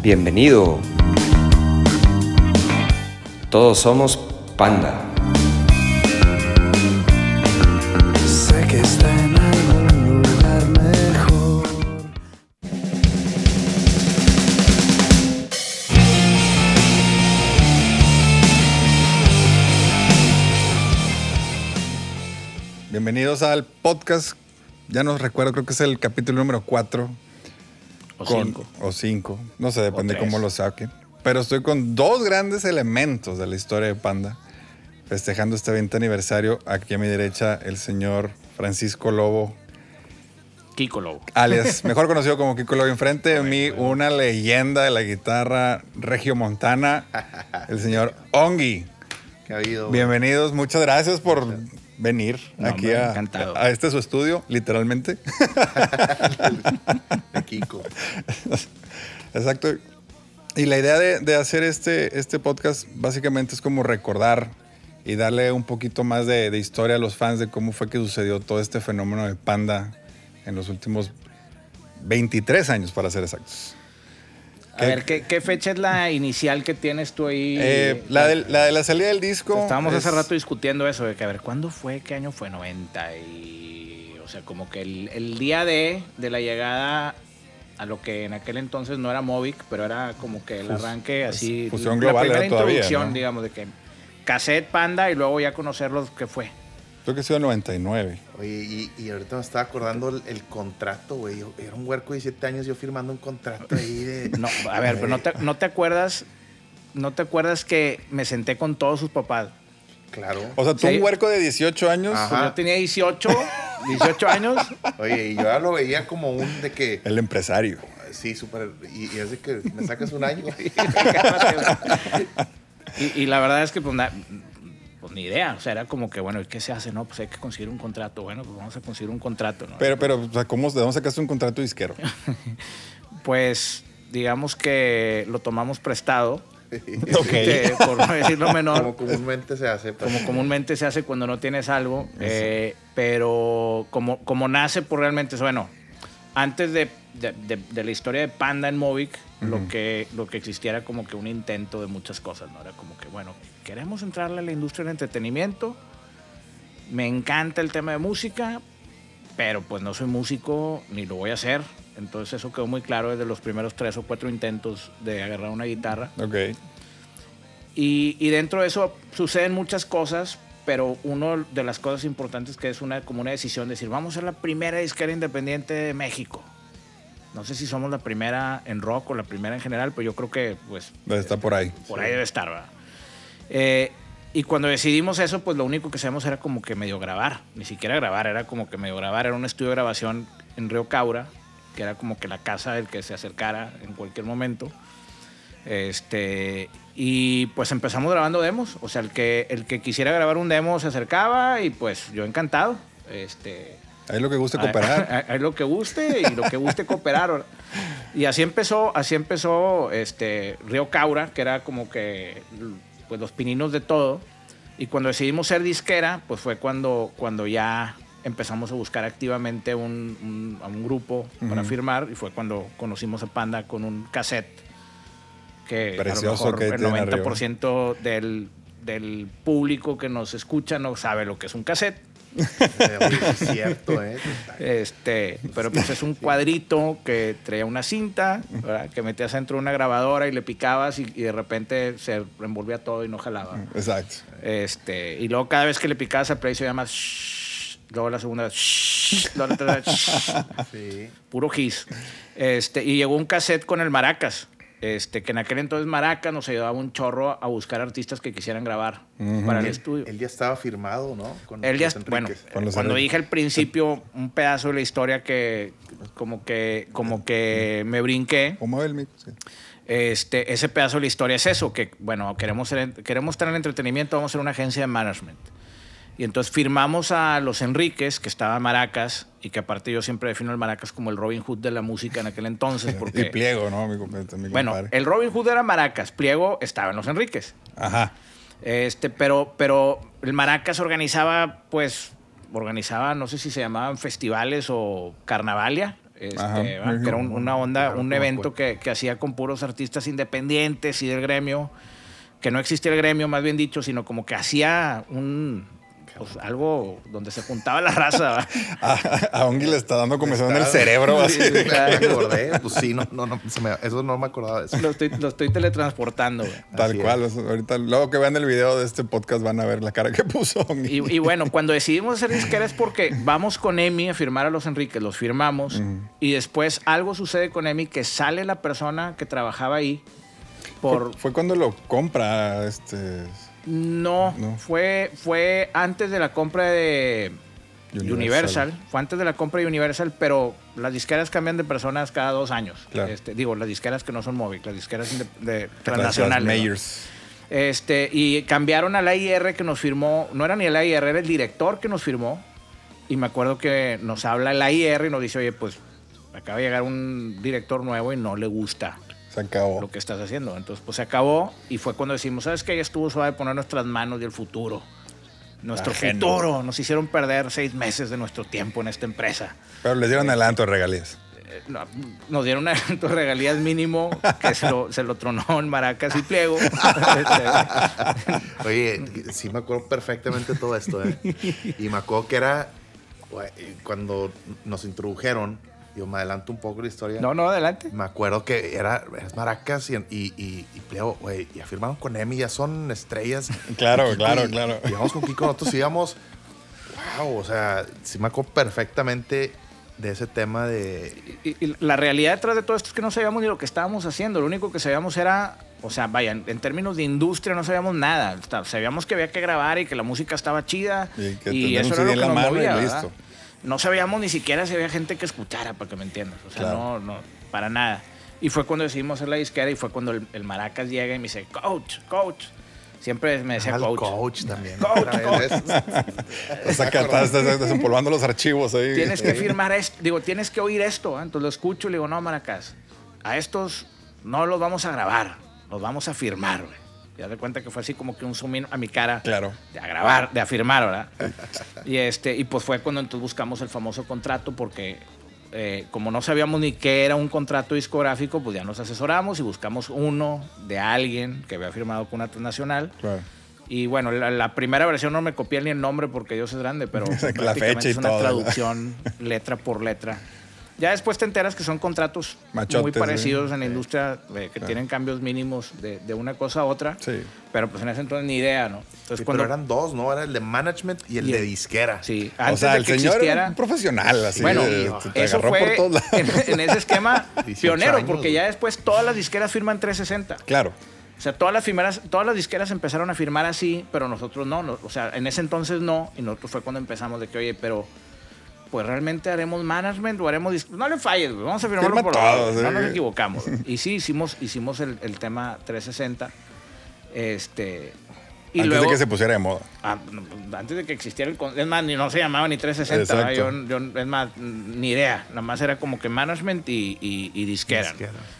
Bienvenido. Todos somos Panda. Sé que está en algún lugar mejor. Bienvenidos al podcast. Ya no recuerdo, creo que es el capítulo número 4. O cinco. O 5. No sé, depende cómo lo saquen. Pero estoy con dos grandes elementos de la historia de Panda. Festejando este 20 aniversario. Aquí a mi derecha, el señor Francisco Lobo, Kiko Lobo. alias, mejor conocido como Kiko Lobo. Enfrente de mí, una leyenda de la guitarra regiomontana, el señor Ongi. que ha habido. Bienvenidos, muchas gracias por venir No, aquí a, a este su estudio, literalmente. de Kiko. Exacto. Y la idea de, de hacer este, este podcast básicamente es como recordar y darle un poquito más de, de historia a los fans de cómo fue que sucedió todo este fenómeno de Panda en los últimos 23 años, para ser exactos. A ver, ¿qué, qué fecha es la inicial que tienes tú ahí? Eh, la, de, la de la salida del disco. Estábamos hace rato discutiendo eso, de que a ver, ¿cuándo fue? ¿Qué año fue? 90 y... O sea, como que el, el día de, de la llegada a lo que en aquel entonces no era Movic, pero era como que el arranque así... fusión la global primera era todavía, introducción, ¿no? digamos, de que cassette, panda y luego ya conocerlos que fue. Creo que ha sido 99. Oye, y, y ahorita me estaba acordando el, el contrato, güey. Era un huerco de 17 años yo firmando un contrato ahí de. No, a ver, pero no te, no te acuerdas... No te acuerdas que me senté con todos sus papás. Claro. O sea, tú Sí. un huerco de 18 años. Ajá. Pues yo tenía 18, 18 años. Oye, y yo ya lo veía como un de que. El empresario. Sí, súper. Y, y es de que me sacas un año. y, y la verdad es que pues, na- pues, ni idea. O sea, era como que, bueno, ¿y ¿qué se hace? No, pues hay que conseguir un contrato. Bueno, pues vamos a conseguir un contrato, ¿no? Pero, pero, o sea, ¿cómo, ¿de dónde sacaste un contrato disquero? Pues digamos que lo tomamos prestado, Ok. que, por no decirlo menor. como comúnmente se hace. pues. como comúnmente se hace cuando no tienes algo, eh, pero como, como nace por realmente, es, bueno, antes de, de- de- de la historia de Panda en Movic, lo, que, lo que existiera como que un intento de muchas cosas, ¿no? Era como que, bueno, queremos entrarle a la industria del entretenimiento, me encanta el tema de música, pero pues no soy músico ni lo voy a hacer. Entonces eso quedó muy claro desde los primeros tres o cuatro intentos de agarrar una guitarra. Ok. Y, y dentro de eso suceden muchas cosas, pero una de las cosas importantes que es una, como una decisión de decir, vamos a ser la primera disquera independiente de México. No sé si somos la primera en rock o la primera en general, pero yo creo que pues Está por ahí. por ahí debe estar, ¿verdad? Eh, y cuando decidimos eso, pues lo único que hacíamos era como que medio grabar, ni siquiera grabar, era como que medio grabar, era un estudio de grabación en Río Caura, que era como que la casa del que se acercara en cualquier momento. Este, y pues empezamos grabando demos, o sea, el que, el que quisiera grabar un demo se acercaba y pues yo encantado. Este, Ahí lo que gusta cooperar. Ahí lo que guste y lo que guste cooperar. Y así empezó, así empezó este Río Caura, que era como que pues los pininos de todo. Y cuando decidimos ser disquera, pues fue cuando, cuando ya empezamos a buscar activamente un, un- a un grupo para firmar y fue cuando conocimos a Panda con un cassette que Precioso a lo que mejor el tiene arriba. 90% del, del público que nos escucha no sabe lo que es un cassette. Es cierto, ¿eh? Este, pero pues es un cuadrito que traía una cinta, ¿verdad? que metías dentro de una grabadora y le picabas y, y de repente se envolvía todo y no jalaba. Exacto. Este, y luego cada vez que le picabas al play se llama shhh, luego la segunda luego la tercera shhh, Sí. puro gis. Este, y llegó un cassette con el Maracas. Este, que en aquel entonces Maracas nos ayudaba un chorro a buscar artistas que quisieran grabar para el estudio. Él ya estaba firmado, ¿no? Con Él ya, bueno, Enríquez. Con los cuando Enrique. dije al principio un pedazo de la historia que como que, como que me brinqué, ¿O mueve el mic? Sí. este, ese pedazo de la historia es eso, que bueno, queremos, ser- queremos estar en el entretenimiento, vamos a ser una agencia de management. Y entonces firmamos a los Enríquez, que estaba Maracas, y que aparte yo siempre defino el Maracas como el Robin Hood de la música en aquel entonces, Y porque... pliego, ¿no? Mi, compa- mi Bueno, compadre. el Robin Hood era Maracas, Pliego estaba en los Enríquez. Ajá. Este, pero, pero el Maracas organizaba, pues, organizaba, no sé si se llamaban festivales o carnavalia, este, Ajá. que era un- una onda, Claro, un evento que, que hacía con puros artistas independientes y del gremio, que no existía el gremio, más bien dicho, sino como que hacía un pues, algo donde se juntaba la raza. ¿verdad? A, a Ongi le está dando comezón en el cerebro. Así. Me acordé, pues sí, no, no, no, se me- eso no me acordaba de eso. lo, estoy, lo estoy teletransportando. güey. Tal Así cual. ahorita, luego que vean el video de este podcast van a ver la cara que puso Ongi. Y, y bueno, cuando decidimos hacer disquera es porque vamos con Emi a firmar a los Enriques, los firmamos, y después algo sucede con Emi que sale la persona que trabajaba ahí por... Fue, fue cuando lo compra este No, No. Fue, fue antes de la compra de Universal. Universal. Fue antes de la compra de Universal, pero las disqueras cambian de personas cada dos años. Claro. Este, digo, las disqueras que no son móviles, las disqueras de, las- transnacionales. Este, y cambiaron al AIR que nos firmó, no era ni el AIR, era el director que nos firmó. Y me acuerdo que nos habla el AIR y nos dice, oye, pues acaba de llegar un director nuevo y no le gusta Se acabó. lo que estás haciendo. Entonces, pues se acabó y fue cuando decimos, ¿sabes qué? Ya estuvo suave poner nuestras manos y el futuro. Nuestro Ajeno. futuro. Nos hicieron perder seis meses de nuestro tiempo en esta empresa. Pero les dieron adelanto de regalías. Eh, no, nos dieron un adelanto de regalías mínimo que se lo, se lo tronó en Maracas y Pliego. Oye, sí me acuerdo perfectamente todo esto, ¿eh? Y me acuerdo que era güey, cuando nos introdujeron, yo me adelanto un poco la historia. no, no, adelante. Me acuerdo que era es Maracas y, y, y, y Pleo, güey, ya firmaron con Emi, ya son estrellas. Claro, Kiko, claro, y- claro. Y íbamos con Kiko, nosotros íbamos, wow, o sea, sí me acuerdo perfectamente de ese tema de... Y, y la realidad detrás de todo esto es que no sabíamos ni lo que estábamos haciendo. Lo único que sabíamos era, o sea, vaya, en, en términos de industria no sabíamos nada. O sea, Sabíamos que había que grabar y que la música estaba chida. Y que y eso era lo en que la nos mano y movía, ¿verdad? No sabíamos ni siquiera si había gente que escuchara, para que me entiendas. O sea, Claro. no, no, para nada. Y fue cuando decidimos hacer la disquera y fue cuando el, el Maracas llega y me dice, coach, coach. Siempre me decía Ah, coach. coach también. Coach, Otra vez. Estás acá, estás, estás desempolvando los archivos ahí. Tienes que firmar esto, digo, tienes que oír esto. ¿eh? Entonces lo escucho y le digo, no, Maracas, a estos no los vamos a grabar, los vamos a firmar, güey. Ya de cuenta que fue así como que un zoom in a mi cara. Claro. De a grabar, de a firmar, ¿verdad? y, este, y pues fue cuando entonces buscamos el famoso contrato porque eh, como no sabíamos ni qué era un contrato discográfico, pues ya nos asesoramos y buscamos uno de alguien que había firmado con una transnacional. Claro. Y bueno, la, la primera versión no me copié ni el nombre porque Dios es grande, pero La prácticamente fecha y es una todo, ¿verdad? traducción letra por letra. Ya después te enteras que son contratos muy parecidos ¿sí? en la industria, eh, que tienen cambios mínimos de, de una cosa a otra. Sí. Pero pues en ese entonces ni idea, ¿no? Entonces Sí, cuando... Pero eran dos, ¿no? Era el de management y el Y de disquera. Sí, O sea, de el que señor existiera... era un profesional, así. Bueno, te eso agarró fue por todos lados. en, en ese esquema 18 pionero, años, porque ya después todas las disqueras firman 360. Claro. O sea, todas las, firmeras, todas las disqueras empezaron a firmar así, pero nosotros no, no. O sea, en ese entonces no. Y nosotros fue cuando empezamos de que, oye, pero pues realmente haremos management o haremos... No le falles, güey, vamos a firmarlo Firma por todo, lado, sí. No nos equivocamos. y sí, hicimos, hicimos el, el tema 360. Este... Y Antes luego, de que se pusiera de moda. Ah, no, antes de que existiera el... Es más, ni no se llamaba ni 360. ¿verdad? Exacto. Yo, yo- es más, ni idea. Nada más era como que management y, y- y disquera. ¿no?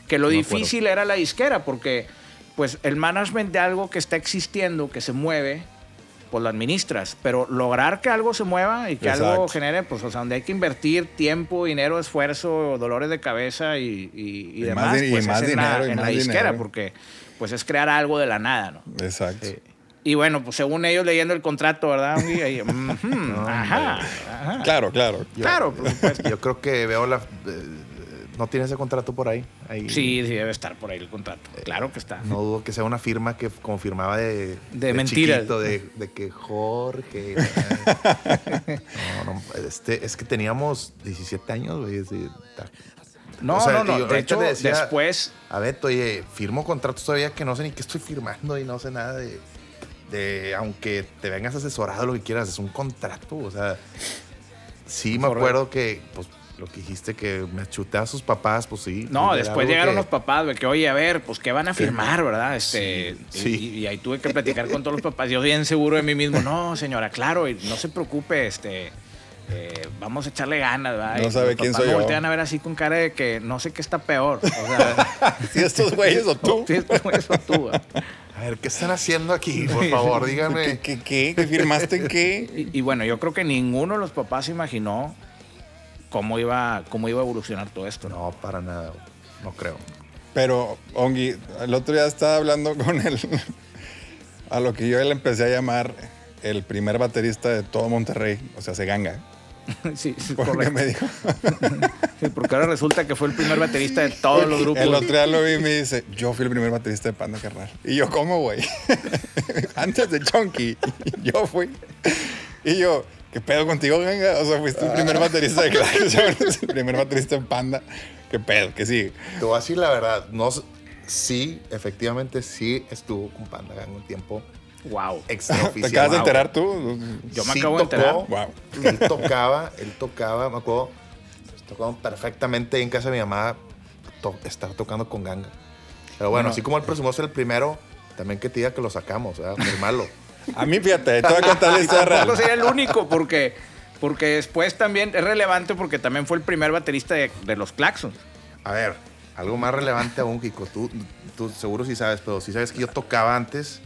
Que lo No acuerdo. difícil era la disquera, porque pues el management de algo que está existiendo, que se mueve, pues lo administras. Pero lograr que algo se mueva y que algo genere, pues, o sea, donde hay que invertir tiempo, dinero, esfuerzo, dolores de cabeza y, y- y Y demás, más di- y pues más es en la, dinero, y en la disquera, dinero. porque pues es crear algo de la nada, ¿no? Exacto. Y bueno, pues según ellos leyendo el contrato, ¿verdad? Ahí, ajá, ajá. Claro, claro. Claro, por supuesto. Yo creo que veo la. eh, no tiene ese contrato por ahí. ahí. Sí, sí, debe estar por ahí el contrato. Claro que está. No dudo que sea una firma que como firmaba de, De mentiras. chiquito, de, de que Jorge. no, no, este, es que teníamos 17 años, güey. No, O sea, no, no. De hecho, decía- después, A ver, oye, firmo contratos todavía que no sé ni qué estoy firmando y no sé nada de. de aunque te vengas asesorado lo que quieras, es un contrato. O sea, sí me acuerdo que, pues, lo que dijiste que me chuté a sus papás, pues sí. no, después llegaron que- los papás, güey, que oye, a ver, pues qué van a firmar, ¿verdad? Este, Sí, y- sí. Y, y ahí tuve que platicar con todos los papás. Yo bien seguro de mí mismo, no, señora, claro, y no se preocupe, este. eh, vamos a echarle ganas, ¿verdad? No Y sabe quién soy me yo. voltean a ver así con cara de que no sé qué está peor. O sea, Si estos güeyes o tú. sí, es como eso tú, ¿verdad? A ver, ¿qué están haciendo aquí? Por favor, ¿Qué, díganme. qué, qué? ¿Qué firmaste qué? Y, y bueno, yo creo que ninguno de los papás se imaginó cómo iba, cómo iba a evolucionar todo esto. ¿no? Para nada. No creo. Pero, Ongi, el otro día estaba hablando con él, a lo que yo le empecé a llamar el primer baterista de todo Monterrey, o sea, se ganga. sí, sí, Porque correcto. me dijo, Sí, porque ahora resulta que fue el primer baterista de todos los grupos. el otro día lo vi y me dice, yo fui el primer baterista de Panda Carnal. Y yo, ¿cómo, güey? Antes de Chunky, yo fui. Y yo, ¿qué pedo contigo, ganga? O sea, fuiste el primer baterista de Clash, el primer baterista de Panda. ¿Qué pedo? ¿Qué sigue? Te voy a decir la verdad. No, sí, efectivamente, sí estuvo con Panda Gang un tiempo Wow. ¿Te acabas de wow. enterar tú? Yo me Sí acabo de tocó. enterar. Wow. Él tocaba, él tocaba, me acuerdo, tocaba perfectamente en casa de mi mamá, to- estar tocando con ganga. Pero bueno, Bueno. así como él presumió ser el primero, también que te diga que lo sacamos, ¿verdad? Firmarlo. A mí, fíjate, te voy a contar la historia real. Sería el único, porque, porque después también es relevante porque también fue el primer baterista de, de los Claxons. A ver, algo más relevante aún, Kiko. Tú, tú seguro sí sabes, pero sí sabes que yo tocaba antes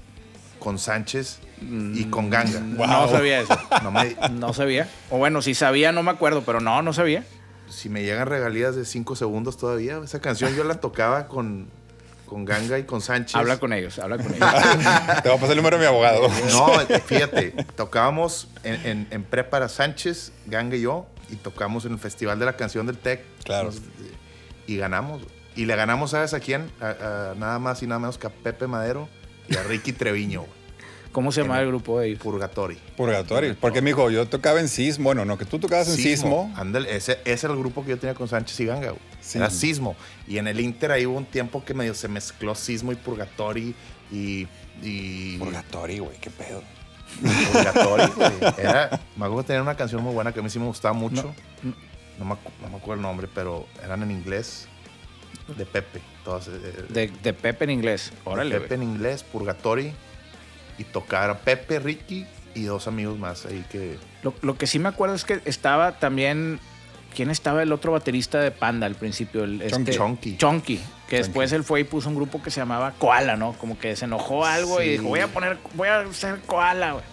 con Sánchez y con Ganga. Wow. No sabía eso. No me- No sabía. O bueno, si sabía, no me acuerdo, pero no, no sabía. si me llegan regalías de 5 segundos todavía, esa canción yo la tocaba con, con Ganga y con Sánchez. Habla con ellos, habla con ellos. Te voy a pasar el número de mi abogado. No, fíjate, tocábamos en, en, en prepara Sánchez, Ganga y yo, y tocamos en el Festival de la Canción del TEC. Claro. Y ganamos. Y le ganamos, ¿sabes a quién? A- a nada más y nada menos que a Pepe Madero y a Ricky Treviño, güey. ¿Cómo se llama el grupo de ellos? Purgatory. Purgatorio. Porque me dijo, yo tocaba en Sismo. Bueno, no, que tú tocabas en Sismo. Ándale, ese, ese era el grupo que yo tenía con Sánchez y Ganga. Sí. Era Sismo. Y en el Inter ahí hubo un tiempo que medio se mezcló Sismo y Purgatory y... y Purgatorio, güey, qué pedo. Purgatory, güey. Era, me acuerdo que tenía una canción muy buena que a mí sí me gustaba mucho. No, me, no me acuerdo el nombre, pero eran en inglés. De Pepe. Todas, eh, De, de Pepe en inglés. Órale, Pepe güey. en inglés, Purgatory. Y tocaron Pepe, Ricky y dos amigos más ahí que... Lo, lo que sí me acuerdo es que estaba también. ¿Quién estaba el otro baterista de Panda al principio? El, Chonky. este- Chonky. Chonky. Que después él fue y puso un grupo que se llamaba Koala, ¿no? Como que se enojó algo y Sí. dijo, voy a poner, voy a hacer Koala, güey.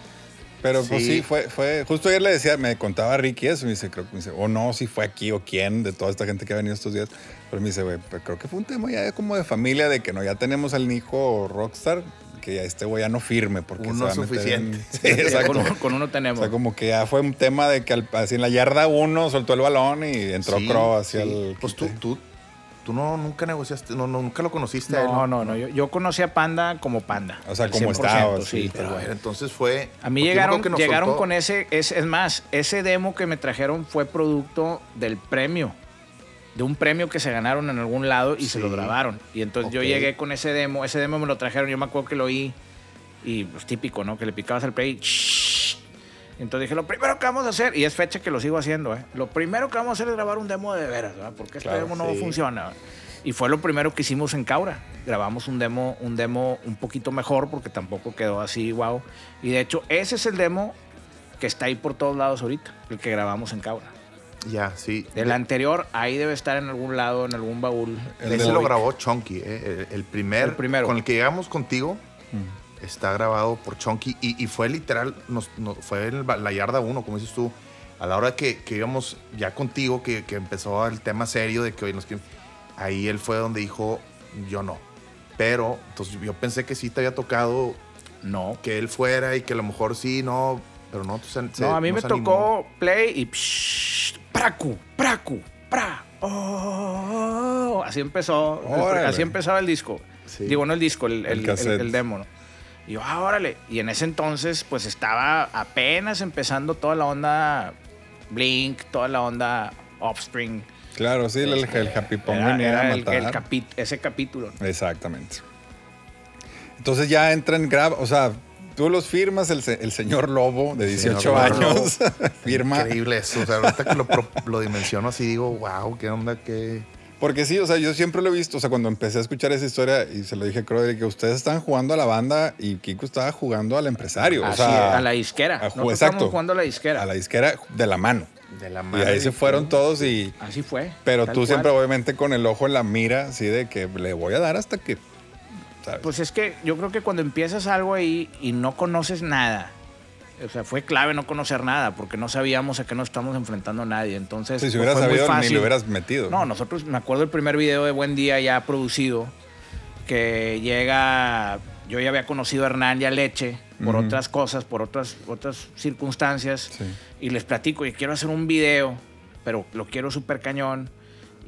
Pero pues Sí. sí, fue, fue. Justo ayer le decía, me contaba Ricky eso. Me dice, creo que me dice, o no, si fue aquí o quién de toda esta gente que ha venido estos días. Pero me dice, güey, pues, creo que fue un tema ya como de familia, de que no, ya tenemos al hijo rockstar, que ya este güey ya no firme porque Uno en- suficiente. Sí, exacto. Con, con uno O tenemos. sea, como que ya fue un tema de que al- así en la yarda uno soltó el balón y entró Sí, Crow hacia sí. el. Pues tú, tú, tú no, nunca negociaste, no, no, nunca lo conociste a él. no, no, no. Yo, yo conocí a Panda como Panda. O sea, como 100%, estaba, Sí, sí, pero bueno. entonces fue... A mí llegaron, llegaron soltó- con ese, es, es más, ese demo que me trajeron fue producto del premio, de un premio que se ganaron en algún lado y se lo grabaron. Y entonces yo llegué con ese demo, ese demo me lo trajeron, yo me acuerdo que lo oí y pues típico, ¿no? Que le picabas al play y shhh. Entonces dije, lo primero que vamos a hacer, y es fecha que lo sigo haciendo, ¿eh? Lo primero que vamos a hacer es grabar un demo de veras, ¿verdad? Porque este Claro, demo no funciona. Y fue lo primero que hicimos en Caura. Grabamos un demo, un demo un poquito mejor porque tampoco quedó así, wow. Y de hecho, ese es el demo que está ahí por todos lados ahorita, el que grabamos en Caura. Ya, sí. El anterior, ahí debe estar en algún lado, en algún baúl. El Ese lo grabó Chonky, eh, el, el primer, El primero. con el que llegamos contigo. Está grabado por Chonky y, y fue literal, nos, nos- fue en la yarda 1, como dices tú. A la hora que, que íbamos ya contigo, que, que empezó el tema serio de que hoy nos quieren- Ahí él fue donde dijo, yo no. Pero, entonces yo pensé que sí te había tocado No. que él fuera y que a lo mejor sí, no. Pero no, pues, se- No, a mí no me se animó. tocó play y psh, pracu, pracu, pra. oh. así empezó, el- así empezaba el disco. Sí. Digo, no el disco, el, demo, ¿no? Y yo, ah, órale. Y en ese entonces, pues estaba apenas empezando toda la onda Blink, toda la onda Offspring. Claro, sí, el, el Happy Pong Era, era el- el capi- ese capítulo. ¿no? Exactamente. Entonces ya entran, grab, o sea, tú los firmas, el, se- el señor Lobo de 18 Señor Lobo. años firma. Increíble eso. O sea, ahorita que lo, lo dimensiono así, digo, wow, qué onda, qué. Porque sí, o sea, yo siempre lo he visto, o sea, cuando empecé a escuchar esa historia y se lo dije a Crowder, que ustedes estaban jugando a la banda y Kiko estaba jugando al empresario. Así, o sea, a la disquera. a- Nosotros exacto. estábamos jugando a la disquera. a la disquera de la mano. De la Y madre. ahí se fueron todos y... Así fue. Pero tú cual. siempre obviamente con el ojo en la mira, así de que le voy a dar hasta que... Pues es que yo creo que cuando empiezas algo ahí y no conoces nada O sea, fue clave no conocer nada, porque no sabíamos a qué nos estamos enfrentando a nadie. Entonces, Sí, si hubieras sabido, ni lo hubieras metido. No, nosotros, me acuerdo el primer video de Buen Día ya producido, que llega, yo ya había conocido a Hernán y a Leche por otras cosas, por otras, otras circunstancias, Sí. y les platico, y quiero hacer un video, pero lo quiero súper cañón.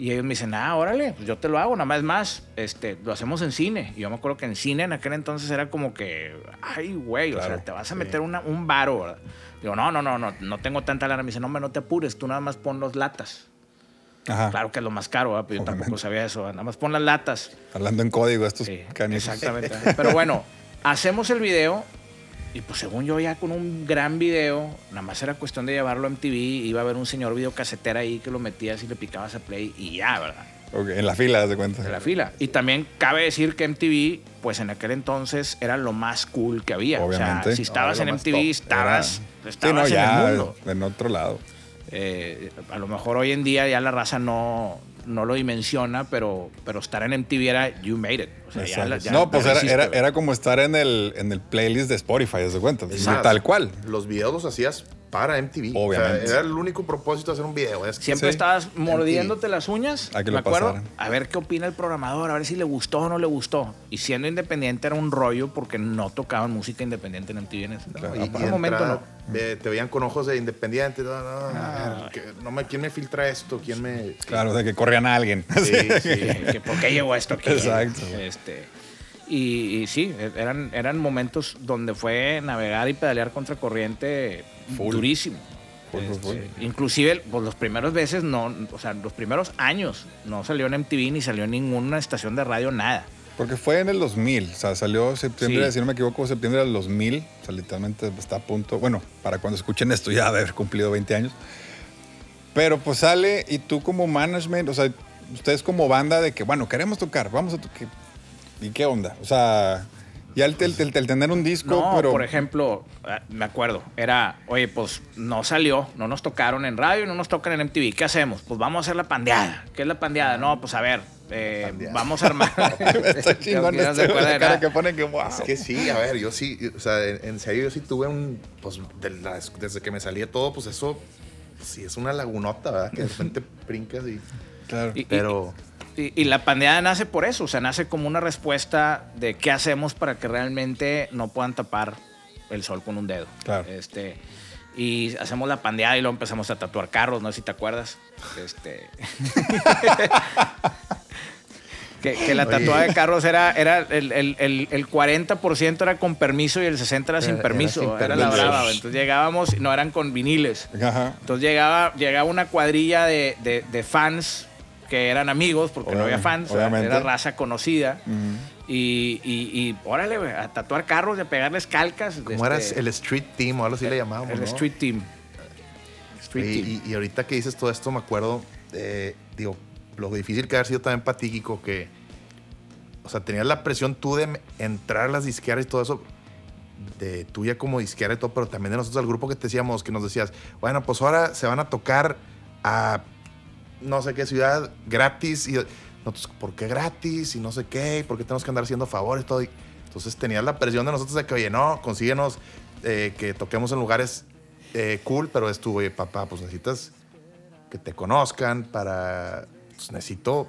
Y ellos me dicen, ah, órale, pues yo te lo hago, nada más más, este, lo hacemos en cine. Y yo me acuerdo que en cine en aquel entonces era como que, ay, güey, o sea, te vas a meter una- un varo, ¿verdad? Digo, no, no, no, no, no tengo tanta lana. Me dice, no, hombre, no te apures, tú nada más pon los latas. Ajá. Claro que es lo más caro, ¿verdad? pero yo Obviamente. tampoco sabía eso. ¿verdad? Nada más pon las latas. Hablando en código, estos Sí, exactamente. Pero bueno, hacemos el video y pues según yo ya con un gran video, nada más era cuestión de llevarlo a MTV, iba a haber un señor videocasetera ahí que lo metías y le picabas a play y ya, ¿verdad? Ok, en la fila, de cuenta. De la fila. Y también cabe decir que MTV, pues en aquel entonces era lo más cool que había. O Obviamente. sea, si estabas No, en MTV, top. estabas, Era- estabas sí, no, en ya, el mundo. en otro lado. Eh, a lo mejor hoy en día ya la raza no, no lo dimensiona, pero, pero estar en MTV era you made it. O sea, ya la- Exacto. ya no, pues era, era, era como estar en el, en el playlist de Spotify, haz de cuenta. Exacto. Tal cual. Los videos los hacías para MTV. Obviamente. O sea, era el único propósito de hacer un video. Es que Siempre Sí. estabas mordiéndote las uñas, A que me lo acuerdo, pasaran. a ver qué opina el programador, a ver si le gustó o no le gustó. Y siendo independiente era un rollo porque no tocaban música independiente en MTV en ese No, y, y de momento no. ve- te veían con ojos de independiente. No, no, Ah. que- no me, ¿Quién me filtra esto? ¿Quién me...? Claro, de que corrían a alguien. Sí, sí. que ¿Por qué llegó esto aquí? Exacto. Este, y, y sí, eran, eran momentos donde fue navegar y pedalear contra corriente Full. durísimo. Full, full, full. Este, inclusive, pues los primeros veces no, o sea, los primeros años no salió en MTV ni salió en ninguna estación de radio, nada. Porque fue en el 2000, o sea, salió septiembre, Sí. si no me equivoco, septiembre del 2000, o sea, literalmente está a punto, bueno, para cuando escuchen esto ya de haber cumplido 20 años. Pero pues sale y tú como management, o sea, ustedes como banda de que, bueno, queremos tocar, vamos a tocar. ¿Y qué onda? O sea, ya el, el- el- el tener un disco, No, pero... por ejemplo, ah, me acuerdo, era, oye, pues no salió, no nos tocaron en radio, no nos tocan en MTV, ¿qué hacemos? Pues vamos a hacer la pandeada. ¿Qué es la pandeada? No, pues a ver, eh, vamos a armar. Está chingón Que no este, la cara que pone que, wow. Es que sí, a ver, yo sí, o sea, en, en serio, yo sí tuve un, pues, de las- desde que me salía todo, pues eso, sí, es una lagunota, ¿verdad? Que de repente brincas y... Claro. Y- Pero... Y, y la pandeada nace por eso, o sea, nace como una respuesta de qué hacemos para que realmente no puedan tapar el sol con un dedo. Claro. Este, y hacemos la pandeada y luego empezamos a tatuar carros, no sé si te acuerdas. Este, que, que la tatuada de carros era, era el, el, el, el 40% era con permiso y el 60% era sin Era- era permiso. sin Era, la permiso. brava. Entonces llegábamos, no eran con viniles. Ajá. Entonces llegaba, llegaba una cuadrilla de, de- de fans que eran amigos, porque no había fans, obviamente. era raza conocida. Ujú. Y, y, y órale, güey, a tatuar carros, de pegarles calcas. ¿Cómo este, eras? El Street Team o algo así le llamábamos, el ¿no? Street Team. Street Y, Team. y- y ahorita que dices todo esto, me acuerdo, eh, digo, lo difícil que ha sido también para ti, Kiko, que, o sea, tenías la presión tú de entrar a las disqueras y todo eso, de tuya como disquera y todo, pero también de nosotros, al grupo que te decíamos, que nos decías, bueno, pues ahora se van a tocar a no sé qué ciudad gratis y nosotros, ¿por qué gratis? Y no sé qué, ¿y ¿por qué tenemos que andar haciendo favores? Todo. Y- entonces tenías la presión de nosotros de que, oye, no, consíguenos eh, que toquemos en lugares eh, cool, pero es tu, oye, papá, pues necesitas que te conozcan para, pues necesito,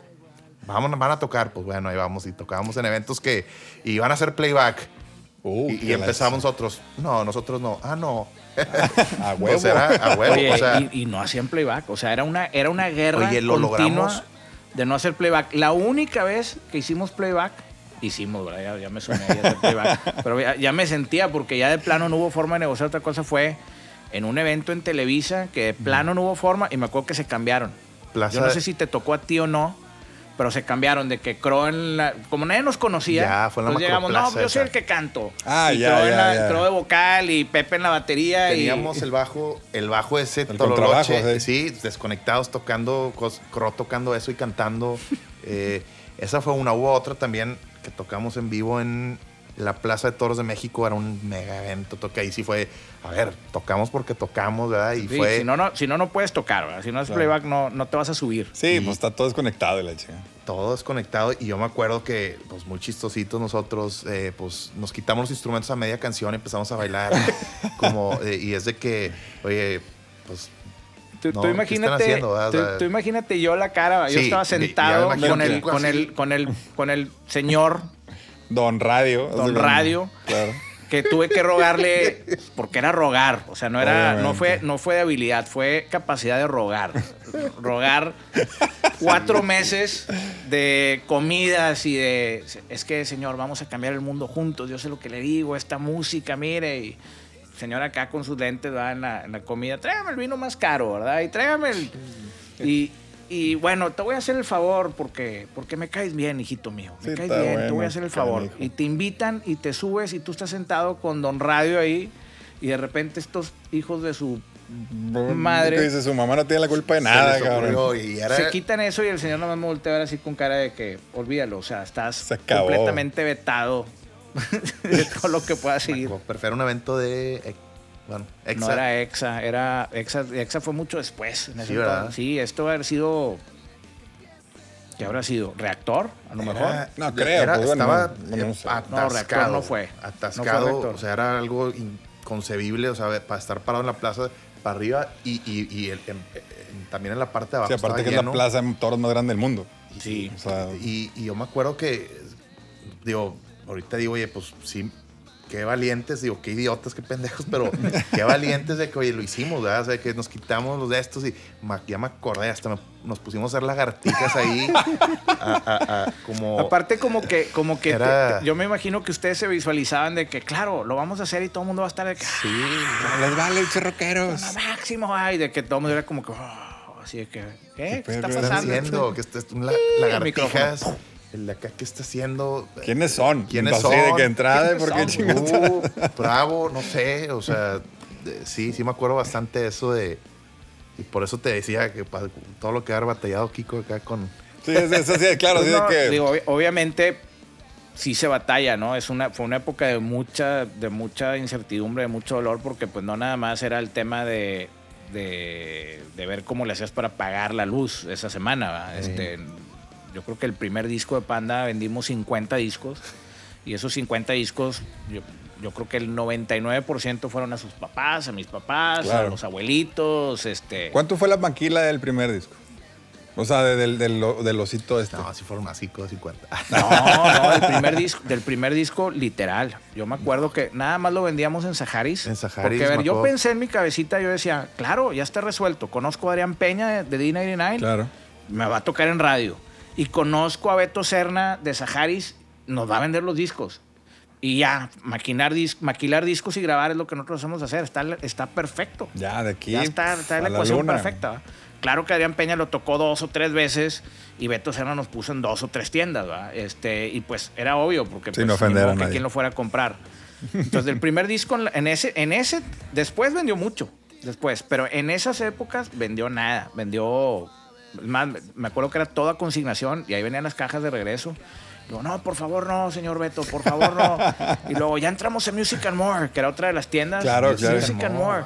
vamos, van a tocar, pues bueno, ahí vamos y tocábamos en eventos que iban a hacer playback. Uh, y, empezamos nosotros, no, nosotros no, ah, no. A huevo. Pues era a huevo, Oye, o sea, y, y no hacían playback. O sea, era una, era una guerra Oye, lo continua logramos. de no hacer playback. La única vez que hicimos playback, hicimos, ¿verdad? Ya, ya me soné playback. pero ya, ya me sentía porque ya de plano no hubo forma de negociar. Otra cosa fue en un evento en Televisa que de plano no hubo forma y me acuerdo que se cambiaron. Plaza- Yo no sé si te tocó a ti o no, pero se cambiaron de que Crow en la... Como nadie nos conocía, Ya, fue en la entonces llegamos, no, yo soy el que canto. Ah, y ya, Crow en ya, la- ya. Crow de vocal y Pepe en la batería. y- Teníamos el bajo, el bajo ese El tololoche, sí, desconectados tocando, cos- Cro tocando eso y cantando. Eh, esa fue una. Hubo otra también que tocamos en vivo en, la Plaza de Toros de México era un mega evento. Toque ahí sí fue, a ver, tocamos porque tocamos, ¿verdad? Y Sí, fue. si, no, no, si no, no puedes tocar, ¿verdad? Si no es Claro. playback, no, no te vas a subir. Sí, pues está todo desconectado de la chica. Todo desconectado y yo me acuerdo que pues muy chistositos nosotros pues pues nos quitamos los instrumentos a media canción y empezamos a bailar como eh, y es de que oye pues Tú, No, tú ¿qué imagínate, haciendo, tú, imagínate yo la cara, yo estaba sentado con el, con el, con el, con el señor Don Radio. Don Radio. Claro. Que tuve que rogarle porque era rogar, o sea, no era, no fue, no fue de habilidad, fue capacidad de rogar, rogar cuatro meses de comidas y de, es que señor, vamos a cambiar el mundo juntos, yo sé lo que le digo, esta música, mire, y señor acá con sus lentes, ¿verdad? En la, en la comida, tráigame el vino más caro, ¿verdad? Y tráigame el... Y, y bueno, te voy a hacer el favor porque, porque me caes bien, hijito mío. Me Sí, caes bien, te voy a hacer el favor. canijo. Y te invitan y te subes y tú estás sentado con Don Radio ahí y de repente estos hijos de su... Madre. Que Dice, su mamá no tiene la culpa de se nada, ocurrió cabrón. y Se quitan eso y el señor nomás me voltea a ver así con cara de que, olvídalo, o sea, estás Se completamente vetado de todo lo que pueda seguir. prefiero un evento de eh, bueno Exa. No era EXA, era EXA, EXA fue mucho después. en ese Sí, ¿verdad? Sí, esto haber sido. ¿Qué habrá sido? ¿Reactor? A lo mejor. Era- No creo, era- pues, bueno, estaba no, bueno, no sé. atascado. No, reactor no fue. Atascado. No fue reactor. o sea, era algo inconcebible. O sea, para estar parado en la plaza para arriba y, y, y el- en- en- también en la parte de abajo. Sí, aparte estaba que es la plaza de toros más grande del mundo. Sí. O sea, Y, y yo me acuerdo que, digo, ahorita digo, oye, pues sí, qué valientes, digo, qué idiotas, qué pendejos, pero qué valientes de que, oye, lo hicimos, ¿verdad? O sea, que nos quitamos los de estos y ma- ya me acordé, hasta me- nos pusimos a hacer lagartijas ahí, a- a- a- como... Aparte, como que, como que Era- te- yo me imagino que ustedes se visualizaban de que, claro, lo vamos a hacer y todo el mundo va a estar de que, Sí, les vale, cherroqueros. "Ah, máximo, ay, de que todo el mundo era como que, "Oh", así de que, ¿qué? ¿Qué pedo está pasando? haciendo? que está, un la- el lagartijas, el de acá, ¿qué está haciendo? ¿Quiénes son? ¿Quiénes son? de que entrada, ¿Quiénes porque son? chingados. Uh, bravo, no sé, o sea, de- sí, sí me acuerdo bastante de eso de... Y por eso te decía que todo lo que ha batallado Kiko acá con... Sí, es, es así, claro, Pues así no, de que. digo, obvi- obviamente sí se batalla, ¿no? Es una, fue una época de mucha, de mucha incertidumbre, de mucho dolor, porque pues no nada más era el tema de, de, de ver cómo le hacías para pagar la luz esa semana. ¿va? Este, yo creo que el primer disco de Panda vendimos 50 discos y esos 50 discos, yo, yo creo que el 99% fueron a sus papás, a mis papás, Claro. a los abuelitos, este... ¿Cuánto fue la maquila del primer disco? O sea, de- del, del, del osito este. No, si fueron más 5 50. No, no, del primer disco, del primer disco literal. Yo me acuerdo que nada más lo vendíamos en Saharis. En Saharis, Porque, a ver, yo pensé en mi cabecita, yo decía, claro, ya está resuelto. Conozco a Adrián Peña de, de D99, Claro. me va a tocar en radio. Y conozco a Beto Serna de Saharis, nos va a vender los discos. Y ya, maquinar dis- maquilar discos y grabar es lo que nosotros hacemos hacer. Está, está perfecto. Ya, de aquí. Ya está, la ecuación perfecta. ¿va? Claro que Adrián Peña lo tocó dos o tres veces y Beto Serna nos puso en dos o tres tiendas, ¿va? Este, y pues era obvio, porque Sin pues, ofender a que nadie. quien lo fuera a comprar. Entonces, del primer disco, en ese, en ese, después vendió mucho, después, pero en esas épocas vendió nada, vendió, más, me acuerdo que era toda consignación y ahí venían las cajas de regreso. Digo, no, por favor, no, señor Beto, por favor, no. Y luego ya entramos en Music and More, que era otra de las tiendas. Claro, claro. Music and More.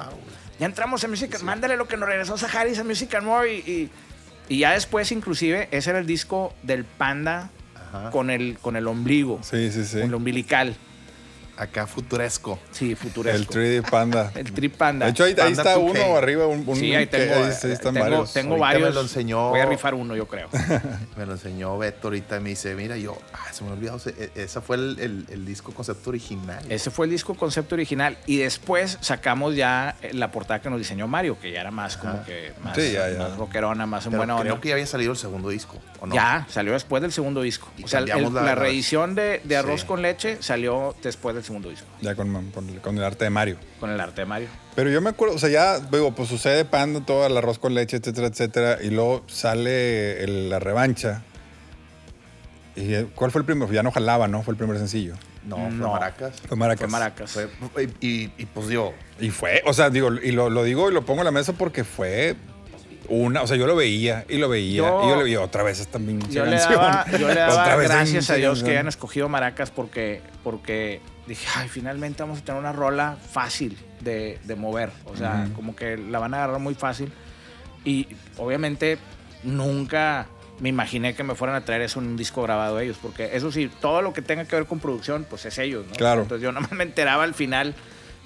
Ya entramos en Music and Mándale lo que nos regresó Saharis a Music and More. Y, y, y ya después, inclusive, ese era el disco del Panda con el, con el ombligo, Sí, sí, sí. con el umbilical. Acá futuresco. Sí, futuresco. El 3D Panda. El Trip Panda. De hecho, ahí, ahí está 2K. uno arriba, un, un sí, ahí tengo, ahí están tengo, varios. tengo varios. me lo enseñó. Voy a rifar uno, yo creo. Me lo enseñó Beto ahorita y me dice, mira, yo, ah, se me ha olvidado, se- e- ese fue el, el- el disco concepto original. Ese fue el disco concepto original. Y después sacamos ya la portada que nos diseñó Mario, que ya era más como Ajá. que más, Sí, ya, ya. más rockerona, más en buena creo onda. que ya había salido el segundo disco, ¿o no? Ya, salió después del segundo disco. Y O sea, el- la, la- la- reedición de, de Arroz Sí. con Leche salió después del segundo disco, Ya con, con- con el arte de Mario. con el arte de Mario. Pero yo me acuerdo, o sea, ya, digo, pues sucede Panda, todo el arroz con leche, etcétera, etcétera. Y luego sale el- la revancha. ¿Y eh, cuál fue el primero? Ya no jalaba, ¿no? Fue el primer sencillo. No, fue No. Maracas. Fue Maracas. Fue Maracas. Fue- y, y- y, pues digo, Y fue, o sea, digo, y lo, lo digo y lo pongo en la mesa porque fue Una, o sea, yo lo veía y lo veía Yo- y yo lo veía otra vez esta Yo le daba, yo le Otra daba gracias a Dios que hayan escogido Maracas porque, porque dije, ay, finalmente vamos a tener una rola fácil de, de mover. O sea, como que la van a agarrar muy fácil. Y obviamente nunca me imaginé que me fueran a traer eso en un disco grabado ellos, porque eso sí, todo lo que tenga que ver con producción, pues es ellos, ¿no? Claro. Entonces yo nada más me enteraba al final,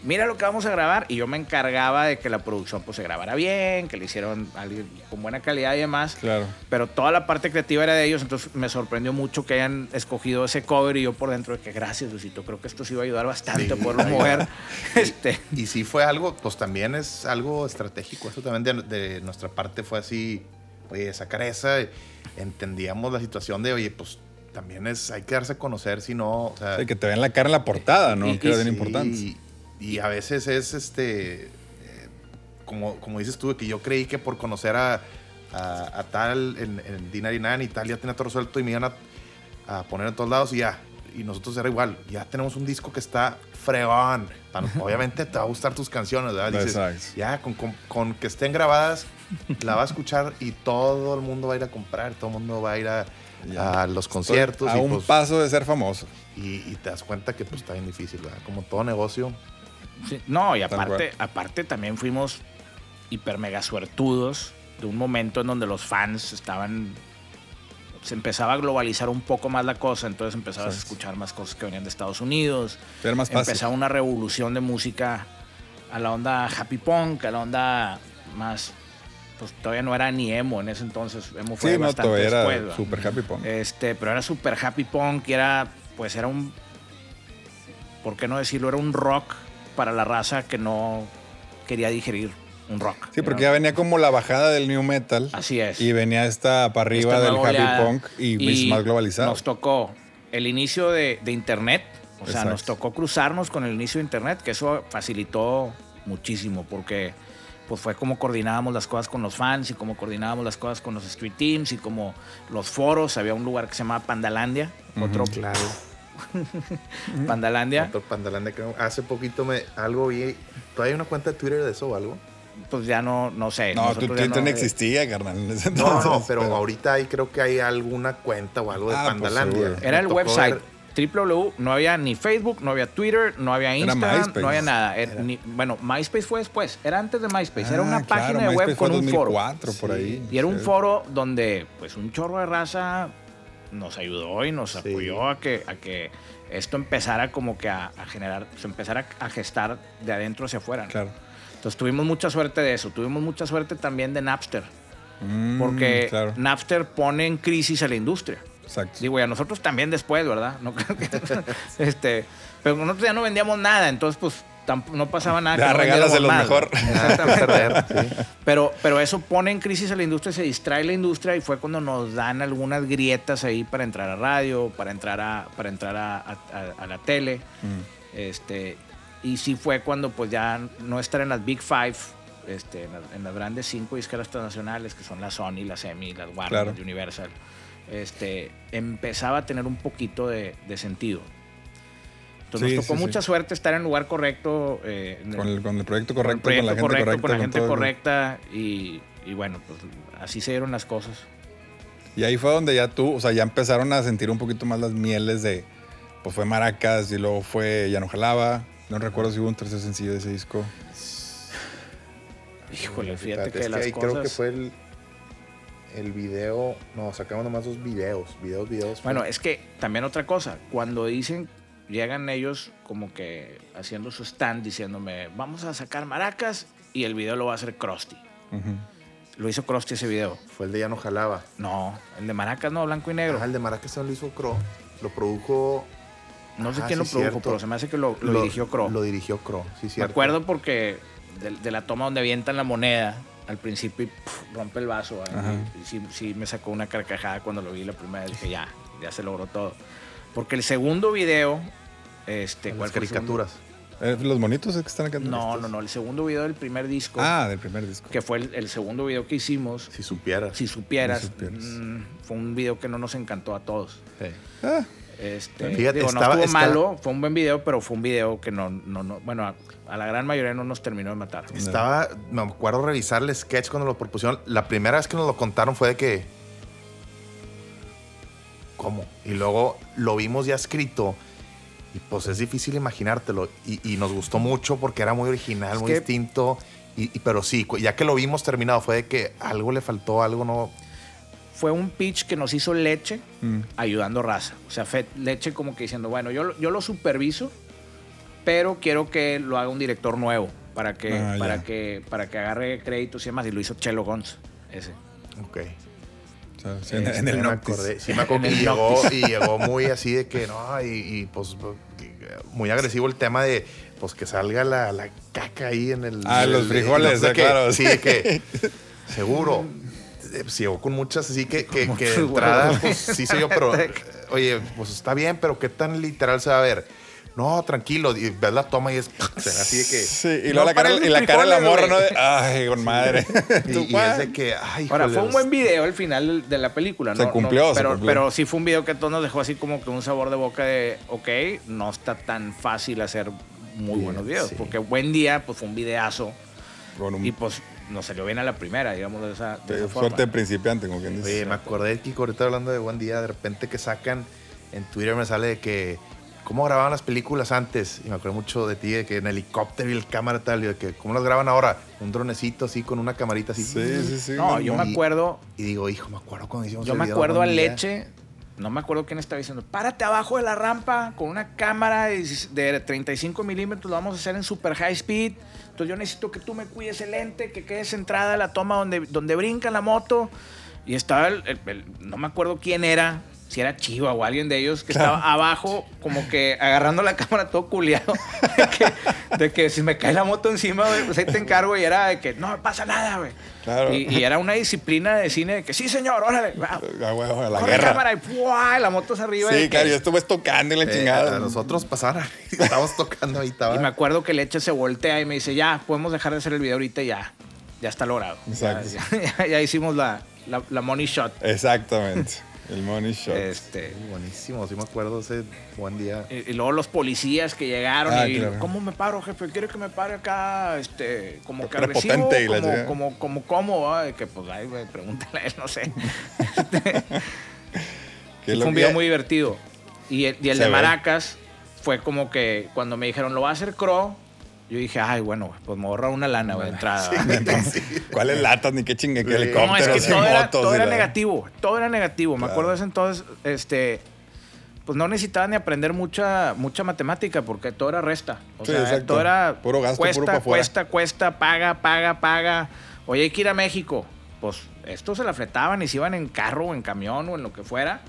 mira lo que vamos a grabar, y yo me encargaba de que la producción pues se grabara bien, que le hicieron alguien con buena calidad y demás. Claro. Pero toda la parte creativa era de ellos, entonces me sorprendió mucho que hayan escogido ese cover y yo por dentro de que gracias, Luisito, creo que esto sí va a ayudar bastante Sí, a poderlo mover. este, Y si fue algo, pues también es algo estratégico. Eso también de, de nuestra parte fue así, oye, sacar esa, entendíamos la situación de, oye, pues también es, hay que darse a conocer, si no, o sea, Sí, que te vean la cara en la portada, ¿no? Y- que era y bien sí, importante. Y, a veces es este, eh, como, como dices tú, que yo creí que por conocer a, a, a tal en, en Dinarinan y tal ya tenía todo resuelto y me iban a, a poner en todos lados y ya. Y nosotros era igual, ya tenemos un disco que está fregón. Obviamente te va a gustar tus canciones, ¿verdad? Dices, ya, con, con- con que estén grabadas, la va a escuchar y todo el mundo va a ir a comprar, todo el mundo va a ir a, a los conciertos. a y, un pues, paso de ser famoso. y, y te das cuenta que pues está bien difícil, ¿verdad? Como todo negocio. Sí, no, y aparte, aparte también fuimos hiper mega suertudos de un momento en donde los fans estaban se empezaba a globalizar un poco más la cosa, entonces empezabas a escuchar más cosas que venían de Estados Unidos. Era más fácil. empezaba una revolución de música a la onda happy punk, a la onda más, pues todavía no era ni emo en ese entonces, emo fue Sí, no, bastante todavía era después. ¿va? super happy punk. Este, pero era super happy punk y era, pues era un, ¿por qué no decirlo? Era un rock para la raza que no quería digerir un rock. Sí, porque ¿no? ya venía como la bajada del new metal. Así es. Y venía esta para arriba Esta del happy oleada. punk y, más globalizado. Nos tocó el inicio de, de Internet, o sea, Exacto. nos tocó cruzarnos con el inicio de Internet, que eso facilitó muchísimo, porque pues fue como coordinábamos las cosas con los fans y como coordinábamos las cosas con los street teams y como los foros. Había un lugar que se llamaba Pandalandia, otro Claro. Pandalandia. Pandalandia hace poquito me algo vi. ¿Todavía hay una cuenta de Twitter de eso o algo? Pues ya no, no sé. no, tu Twitter no, no- existía, carnal. en ese No, no, pero ahorita ahí creo que hay alguna cuenta o algo de Ah, pues, Pandalandia. seguro. Era el website. ver- www, no había ni Facebook, no había Twitter, no había Instagram, no había nada. Era ni- bueno, MySpace fue después, era antes de MySpace, era Ah, una claro, página de MySpace web fue con un foro. 2004, por ahí. Y era un foro donde pues un chorro de raza nos ayudó y nos Sí. apoyó a que, a que esto empezara como que a, a generar, se empezara a gestar de adentro hacia afuera. ¿no? Claro. Entonces tuvimos mucha suerte de eso, tuvimos mucha suerte también de Napster, Mm, porque claro, Napster pone en crisis a la industria. exacto. Digo, y a nosotros también después, ¿verdad? No este, pero nosotros ya no vendíamos nada, entonces pues no pasaba nada. Ya, que no regálaselos más, mejor. ¿no? Exactamente. Pero, pero eso pone en crisis a la industria, se distrae la industria y fue cuando nos dan algunas grietas ahí para entrar a radio, para entrar a, para entrar a, a- a- la tele. Mm. Este, y sí fue cuando pues ya no estar en las Big Five, este, en, las, en las grandes cinco disqueras transnacionales, que son la Sony, la Semi, las Warner, Claro. Universal, este, empezaba a tener un poquito de, de sentido. Entonces Sí, nos tocó sí, sí. mucha suerte estar en el lugar correcto, eh, en Con el, con el proyecto con el correcto, con, la gente proyecto correcta. con la gente el- correcta y, y bueno, pues así se dieron las cosas. Y ahí fue donde ya tú, o sea, ya empezaron a sentir un poquito más las mieles de, pues fue Maracas y luego fue Ya no jalaba. No recuerdo si hubo un tercer sencillo de ese disco. Híjole, fíjate Espérate, que es las ahí cosas... creo que fue el, el video. No, sacamos nomás dos videos. Videos, videos. Bueno, fue- es que también otra cosa, cuando dicen, llegan ellos como que haciendo su stand diciéndome, vamos a sacar maracas y el video lo va a hacer Krusty. Lo hizo Krusty ese video. fue el de Ya no jalaba. No, el de maracas no, blanco y negro. Ah, el de Maracas no lo hizo Cro. Lo produjo. no sé Ah, quién sí, lo produjo, cierto. pero se me hace que lo, lo dirigió Crow. Lo dirigió Cro, sí, Me cierto. acuerdo porque de, de la toma donde avientan la moneda al principio y rompe el vaso. ¿eh? Y sí, sí me sacó una carcajada cuando lo vi la primera vez. Dije, ya, ya se logró todo. Porque el segundo video, este, ¿cuál caricaturas. Eh, ¿Los monitos es que están acá? No, no, no. El segundo video del primer disco, Ah, del primer disco. que fue el, el segundo video que hicimos, Si supieras. si supieras, Si supieras. mm, fue un video que no nos encantó a todos. Sí. Ah, Este, Fíjate, digo, estaba- no estuvo estaba- malo, fue un buen video, pero fue un video que no, no, no bueno, a, a la gran mayoría no nos terminó de matar. Estaba, me acuerdo revisar el sketch cuando lo propusieron. La primera vez que nos lo contaron fue de que. ¿Cómo? Y luego lo vimos ya escrito. Y pues es difícil imaginártelo. Y, y nos gustó mucho porque era muy original, Es muy que- distinto. Y, y- pero sí, ya que lo vimos terminado, fue de que algo le faltó, algo no. Fue un pitch que nos hizo Leche Mm. ayudando raza. O sea, fue Leche como que diciendo, bueno, yo, lo- yo lo superviso, pero quiero que lo haga un director nuevo para que, Ah, para que, para que agarre créditos y demás. Y lo hizo Chelo Gons, ese. Ok. O sea, sí, en, en Sí el me acordé, sí me acuerdo que el llegó, y llegó muy así de que no, y, y, pues muy agresivo el tema de pues que salga la, la caca ahí en el. Ah, los el- frijoles, no sé ah, qué. claro. Sí, de que seguro. Eh, pues, llegó con muchas así que, que, que entrada, pues sí sé yo, pero eh, oye, pues está bien, pero qué tan literal se va a ver. No, tranquilo, y ves la toma y es será así de que. Sí, y No la cara, y la cara de la morra, ¿no? De, ay, con madre. Y, es de que, ay, Ahora, fue un buen video el final de la película, Se ¿no? cumplió, No, se pero, cumplió. pero sí fue un video que a todos nos dejó así como que un sabor de boca de, ok, no está tan fácil hacer muy Bien, buenos videos. sí. Porque buen día, pues fue un videazo y pues nos salió bien a la primera, digamos, de esa, de esa forma. suerte de principiante, como quien dice. Oye, me acordé, Kiko, ahorita hablando de Buen Día, de repente que sacan en Twitter me sale de que cómo grababan las películas antes. Y me acuerdo mucho de ti, de que en helicóptero y el cámara y tal, y de que cómo las graban ahora. Un dronecito así con una camarita así. Sí, sí, sí. No, yo me Y- acuerdo, Y digo, hijo, me acuerdo cuando hicimos yo el me video de acuerdo a. Leche, no me acuerdo quién estaba diciendo, párate abajo de la rampa con una cámara de de 35 milímetros, lo vamos a hacer en super high speed. Entonces yo necesito que tú me cuides el lente, que quede centrada la toma donde, donde brinca la moto. Y estaba, el, el- el- no me acuerdo quién era, si era Chiva o alguien de ellos, que estaba abajo como que agarrando la cámara todo culiado. De que, de que si me cae la moto encima, güey, pues ahí te encargo. Y era de que no me pasa nada, güey. Claro. Y, y era una disciplina de cine de que sí, señor, órale. va, Ah, la corre guerra. cámara y ¡pua! la moto se arriba. Sí, de que- claro, yo estuve tocando y la Eh, chingada. a nosotros pasaron. Estábamos tocando ahí, estaba. Y me acuerdo que Leche se voltea y me dice, ya, podemos dejar de hacer el video ahorita y ya. Ya está logrado. Exacto. Ya, ya- ya hicimos la, la, la money shot. Exactamente. El money shot. Este, Buenísimo, sí me acuerdo ese Buen Día. y, y luego los policías que llegaron Ah, y claro. ¿cómo me paro, jefe? ¿Quiere que me pare acá? Este, como que Prepotente agresivo, y la como, como, como, ¿cómo? Ay, que pues, ay, güey, pregúntale a él, no sé. Este, fue un que- video muy divertido. Y el, y el Se de ve. Maracas fue como que cuando me dijeron, lo va a hacer Crow, yo dije, ay, bueno, pues me ahorra una lana, de entrada. Entonces, ¿Cuáles latas ni qué chingue? Sí. helicópteros no, es que todo era, motos todo y era la- negativo, todo era negativo. Me acuerdo de ese entonces, este, pues no necesitaba ni aprender mucha, mucha matemática porque todo era resta. O Sí, sea, exacto. todo era Puro gasto, cuesta, puro cuesta, cuesta, paga, paga, paga. Oye, hay que ir a México. Pues esto se la fletaban y se iban en carro o en camión o en lo que fuera.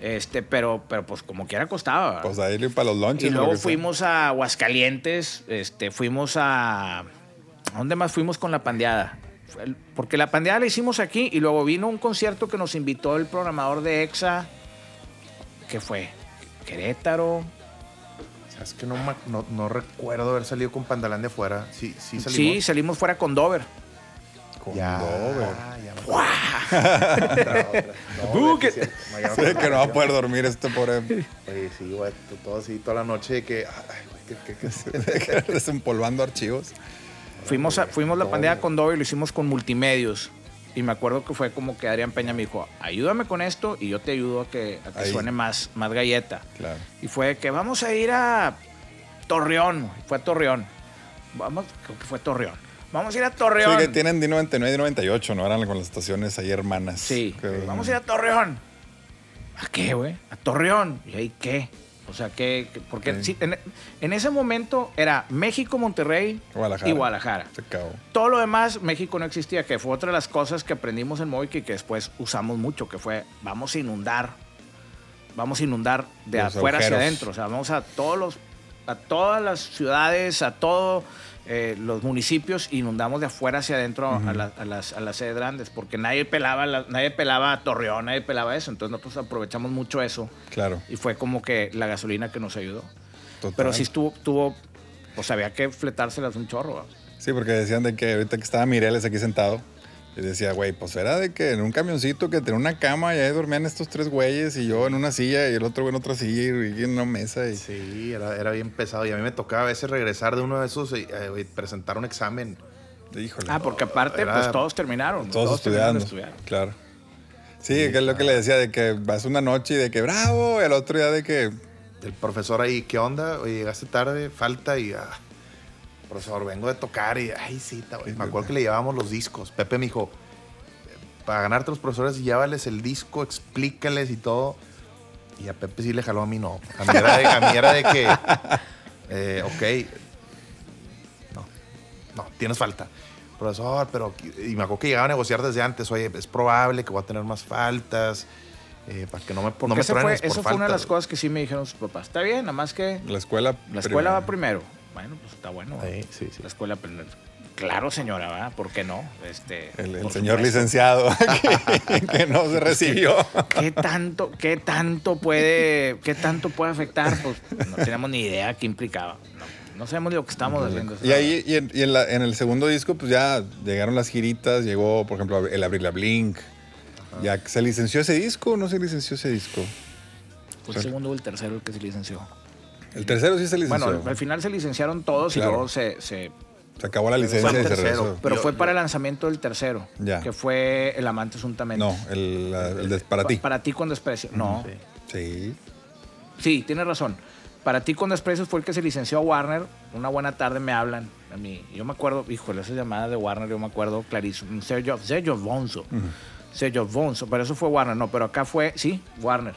Este, pero, pero pues como quiera costaba. Pues ahí para los lunches. Y lo luego que sea. fuimos a Aguascalientes, este, fuimos a... ¿A dónde más fuimos con la pandeada? Porque la pandeada la hicimos aquí y luego vino un concierto que nos invitó el programador de EXA. ¿Qué fue? Querétaro. ¿Sabes que no, no, no recuerdo haber salido con Pandalán de afuera? Sí, sí Sí, salimos. salimos fuera con Dover. Con Ya, Dover. ya me acuerdo. Otra, otra. No, que- sí, no, va a poder dormir este pobre. Oye, sí, güey, todo así, toda la noche que. Ay, güey, que, que, que- Desempolvando archivos. Fuimos, a- fuimos la pandeada con Dover y lo hicimos con multimedios. Y me acuerdo que fue como que Adrián Peña me dijo, ayúdame con esto y yo te ayudo a que, a que Ahí. suene más, más galleta. Claro. Y fue que vamos a ir a Torreón. Fue a Torreón. Vamos, creo que fue Torreón. Vamos a ir a Torreón. Sí, que tienen D99 y D98, ¿no? Eran con las estaciones ahí hermanas. Sí, Que- vamos a ir a Torreón. ¿A qué, güey? A Torreón. ¿Y ahí qué? O sea, ¿qué? Porque Sí. sí, en, en ese momento era México, Monterrey Guadalajara. y Guadalajara. Se acabó. Todo lo demás, México no existía, que fue otra de las cosas que aprendimos en Movic y que después usamos mucho, que fue, vamos a inundar, vamos a inundar de Los afuera hacia adentro, o sea, vamos a todos los, a todas las ciudades, a todos los municipios, inundamos de afuera hacia adentro a, la- a las, a las sedes grandes, porque nadie pelaba, la- nadie pelaba a Torreón, nadie pelaba eso, entonces nosotros aprovechamos mucho eso Claro. y fue como que la gasolina que nos ayudó. Total. Pero sí estuvo, tuvo, pues había que fletárselas un chorro. Sí, porque decían de que ahorita que estaba Mireles aquí sentado, Y decía, güey, pues era de que en un camioncito que tenía una cama y ahí dormían estos tres güeyes y yo en una silla y el otro en otra silla y en una mesa. Y... Sí, era, era bien pesado. Y a mí me tocaba a veces regresar de uno de esos y eh, presentar un examen. Híjole. Ah, porque aparte, Era- pues todos terminaron. todos, de estudiando. estudiar. Claro. Sí, que es lo que le decía, de que vas una noche y de que bravo, y el otro día de que El profesor ahí, ¿qué onda? Oye, llegaste tarde, falta y. ah, profesor, vengo de tocar y. Ay, sí. Me acuerdo que le llevábamos los discos. Pepe me dijo, para ganarte los profesores, llévales el disco, explícales y todo. Y a Pepe sí le jaló a mí, no. A mí era de, a mí era de que. eh, ok. No, no, tienes falta. Profesor, pero. Y me acuerdo que llegaba a negociar desde antes. Oye, es probable que voy a tener más faltas. eh, para que no me, no me ese fue, truenes por eso fue una de las cosas que sí me dijeron sus papás. Está bien, nada más que la escuela... la escuela va primero. Bueno, pues está bueno. Sí, sí, sí. La escuela primero. Claro, señora, ¿verdad? ¿Por qué no? Este, El, señor licenciado que, que no se recibió. ¿Qué tanto, qué tanto puede, qué tanto puede afectar? Pues no tenemos ni idea qué implicaba. No, no sabemos lo que estamos haciendo. Y ahí, y en, y en la- en el segundo disco, pues ya llegaron las giritas, llegó, por ejemplo, el Abril la Blink. Ya se licenció ese disco o no se licenció ese disco. Fue el segundo o el tercero el que se licenció. El tercero sí se licenció. Bueno, al final se licenciaron todos Claro. y luego se, se- se acabó la licencia Fue y el se tercero. regresó. Pero Yo- fue yo- para el lanzamiento del tercero, Ya. que fue El Amante Juntamente. No, el, el para ti. Para ti con desprecio. No. Sí. Sí, tienes razón. Para ti con desprecio fue el que se licenció a Warner. Una buena tarde me hablan a mí. Yo me acuerdo, híjole, esas llamadas de Warner, yo me acuerdo clarísimo. Sergio, Sergio Bonzo. Sergio Bonzo, pero eso fue Warner, no, pero acá fue, sí, Warner.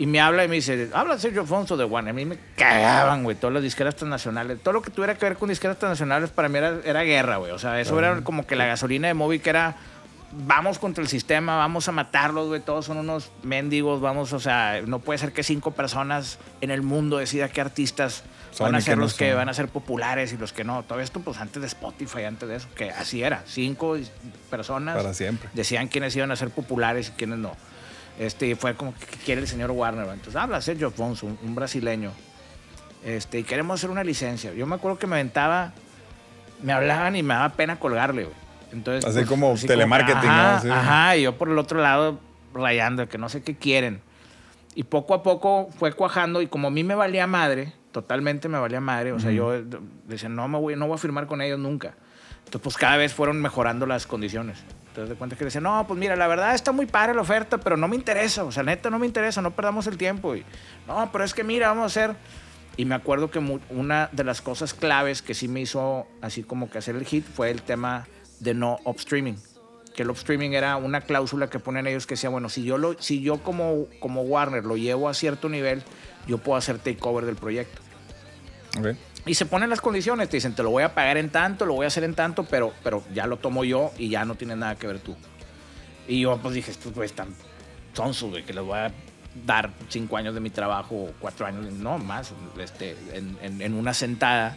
Y me habla y me dice, habla Sergio Alfonso de Warner. A mí me cagaban, güey, todas las disqueras transnacionales. Todo lo que tuviera que ver con disqueras transnacionales para mí era, era guerra, güey. O sea, eso era como que la gasolina de Moby que era, vamos contra el sistema, vamos a matarlos, güey. Todos son unos mendigos, vamos, o sea, no puede ser que cinco personas en el mundo decida qué artistas Son van a ser no los que van a ser populares y los que no. Todo esto, pues antes de Spotify, antes de eso, que así era. Cinco personas Para siempre. decían quiénes iban a ser populares y quiénes no. Este, y fue como que ¿qué quiere el señor Warner. Entonces habla Sergio Afonso, un, un brasileño. Este, y queremos hacer una licencia. Yo me acuerdo que me aventaba, me hablaban y me daba pena colgarle, güey. Entonces, pues, Así como telemarketing, ¿no? ajá, Así. Ajá, y yo por el otro lado rayando, que no sé qué quieren. Y poco a poco fue cuajando y como a mí me valía madre, totalmente me valía madre, o sea, yo decía, no, me voy, no voy a firmar con ellos nunca. Entonces, pues cada vez fueron mejorando las condiciones. Entonces, de cuenta que decía, no, pues mira, la verdad está muy padre la oferta, pero no me interesa, o sea, neta no me interesa, no perdamos el tiempo. Y, no, pero es que mira, vamos a hacer... Y me acuerdo que una de las cosas claves que sí me hizo así como que hacer el hit fue el tema de no upstreaming. Que el upstreaming era una cláusula que ponen ellos que decía, bueno, si yo, lo, si yo como, como Warner lo llevo a cierto nivel, yo puedo hacer takeover del proyecto. Ok. Y se ponen las condiciones, te dicen, te lo voy a pagar en tanto, lo voy a hacer en tanto, pero, pero ya lo tomo yo y ya no tiene nada que ver tú. Y yo pues dije, estos güeyes están sonsos, güey, que les voy a dar cinco años de mi trabajo, cuatro años, no, más, este, en, en- en una sentada.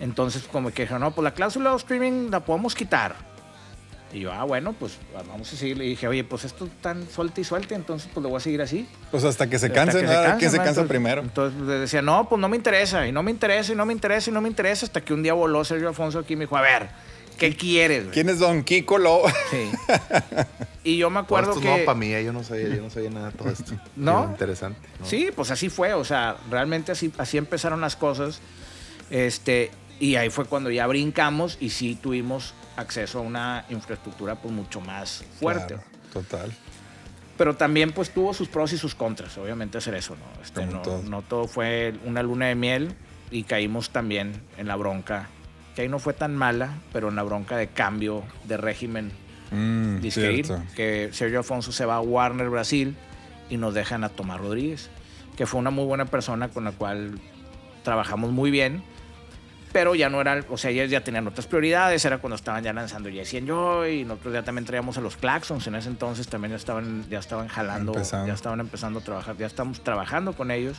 Entonces como que dijeron, no, pues la cláusula de streaming la podemos quitar. Y yo, ah, bueno, pues vamos a seguir. Y dije, oye, pues esto es tan suelta y suelta, entonces pues lo voy a seguir así. Pues hasta que se Hasta cansen, que ¿no? A ver ¿Quién se ¿no? cansa Entonces- primero? Entonces le decía, no, pues no me interesa, y no me interesa, y no me interesa, y no me interesa, hasta que un día voló Sergio Alfonso aquí y me dijo, a ver, ¿qué quieres? güey?" ¿Quién es Don Kiko Lo? Sí. Y yo me Todo acuerdo esto que... es nuevo para mí, eh, yo no sabía, yo no sabía nada de todo esto. ¿No? Interesante. ¿no? Sí, pues así fue, o sea, realmente así, así empezaron las cosas. Este, y ahí fue cuando ya brincamos y sí tuvimos acceso a una infraestructura pues mucho más fuerte. Claro, total. Pero también pues tuvo sus pros y sus contras, obviamente hacer eso, ¿no? Este, no, todo. no todo fue una luna de miel y caímos también en la bronca, que ahí no fue tan mala, pero en la bronca de cambio de régimen Mm, disqueir, que Sergio Afonso se va a Warner Brasil y nos dejan a Tomás Rodríguez, que fue una muy buena persona con la cual trabajamos muy bien, pero ya no era, o sea, ellos ya tenían otras prioridades, era cuando estaban ya lanzando Jesse and Joy, y nosotros ya también traíamos a los Claxons, en ese entonces también ya estaban, ya estaban jalando, Empezando. ya estaban empezando a trabajar, ya estamos trabajando con ellos,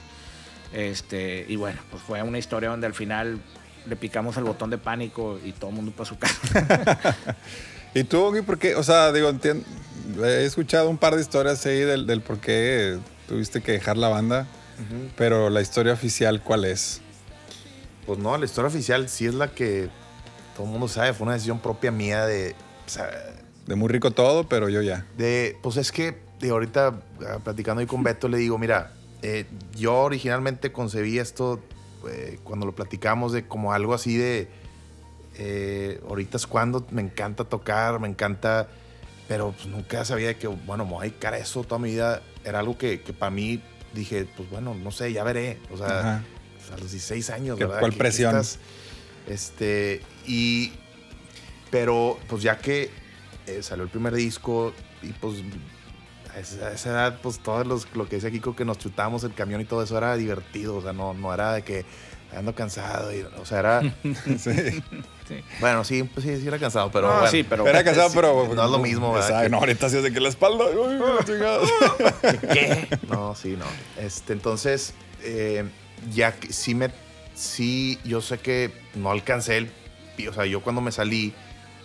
este, y bueno, pues fue una historia donde al final le picamos el botón de pánico y todo el mundo para su casa. ¿Y tú, Gui, por qué? O sea, digo, entien- he escuchado un par de historias ahí del, del por qué tuviste que dejar la banda, pero la historia oficial, ¿cuál es? Pues no, la historia oficial sí es la que todo el mundo sabe, fue una decisión propia mía de, o sea, De muy rico todo, pero yo ya. De, pues es que de ahorita ah, platicando ahí con Beto le digo, mira, eh, yo originalmente concebí esto eh, cuando lo platicamos de como algo así de, eh, ahorita es cuando me encanta tocar, me encanta, pero pues nunca sabía que, bueno, me voy a dedicar a eso toda mi vida. Era algo que, que para mí dije, pues bueno, no sé, ya veré. O sea, Ajá. A los 16 años, ¿Qué- ¿verdad? cuál presión? estás, este, y, pero pues ya que eh, salió el primer disco y pues a esa, a esa edad, pues todo los, lo que decía Kiko, que nos chutábamos el camión y todo eso era divertido, o sea, no, no era de que ando cansado, y, o sea, era, Sí. bueno, sí, pues sí, sí era cansado, pero No, bueno. sí, pero- Era casado, Sí, pero. no es lo mismo, ¿verdad? Que- No, ahorita sí es de que la espalda. uy. ¿Qué? No, sí, no. Este, entonces, eh, ya que sí me. Sí, yo sé que no alcancé el. O sea, yo cuando me salí,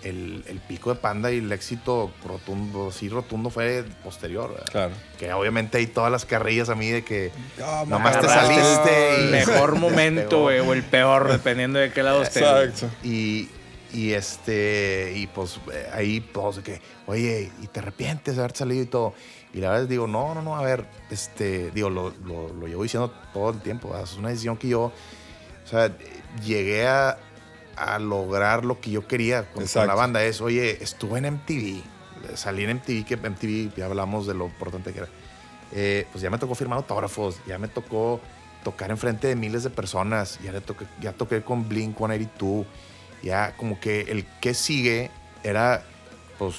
el, el pico de panda y el éxito rotundo, sí, rotundo fue posterior. ¿verdad? Claro. Que obviamente hay todas las carrillas a mí de que. Oh, Nomás te saliste el y- mejor momento, güey, o el peor, dependiendo de qué lado estés. Exacto. Y, y este, y pues eh, ahí todos de que, oye, y te arrepientes de haber salido y todo. Y la verdad digo, no, no, no, a ver, este, digo, lo, lo, lo llevo diciendo todo el tiempo. ¿verdad? Es una decisión que yo, o sea, llegué a, a lograr lo que yo quería con, con la banda. Es, oye, estuve en MTV, salí en MTV, que MTV, ya hablamos de lo importante que era. Eh, pues ya me tocó firmar autógrafos, ya me tocó tocar enfrente de miles de personas, ya, le toqué, ya toqué con Blink 182, ya como que el que sigue era, pues,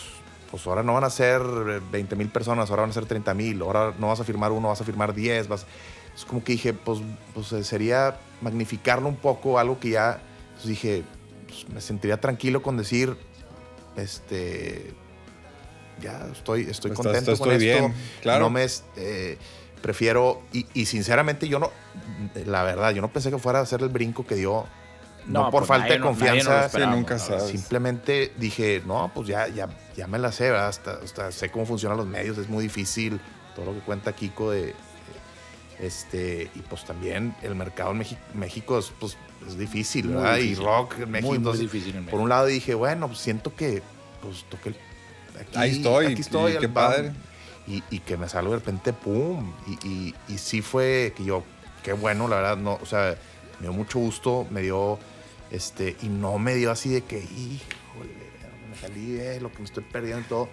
pues ahora no van a ser 20 mil personas, ahora van a ser 30 mil, ahora no vas a firmar uno, vas a firmar 10, vas... Es como que dije, pues, pues eh, sería magnificarlo un poco, algo que ya, pues dije, pues, me sentiría tranquilo con decir, este, ya estoy, estoy contento estoy con esto. bien, claro. No me, eh, prefiero, y, y sinceramente yo no, la verdad, yo no pensé que fuera a hacer el brinco que dio, no, No, por pues falta de confianza, nunca sabes. Simplemente dije, no, pues ya, ya, ya me la sé, ¿verdad? Hasta, hasta sé cómo funcionan los medios, es muy difícil todo lo que cuenta Kiko de... de- este, y pues también el mercado en México, México es, pues, es difícil, Muy ¿verdad? difícil. Y rock en México. Muy, muy difícil en Por un lado dije, bueno, pues siento que pues toqué el- aquí, Ahí estoy, aquí estoy, y qué padre. Y, y que me salgo de repente, pum. Y, y, y sí fue que yo, qué bueno, la verdad, no, o sea, me dio mucho gusto, me dio, este, y no me dio así de que, híjole, me salí de lo que me estoy perdiendo y todo.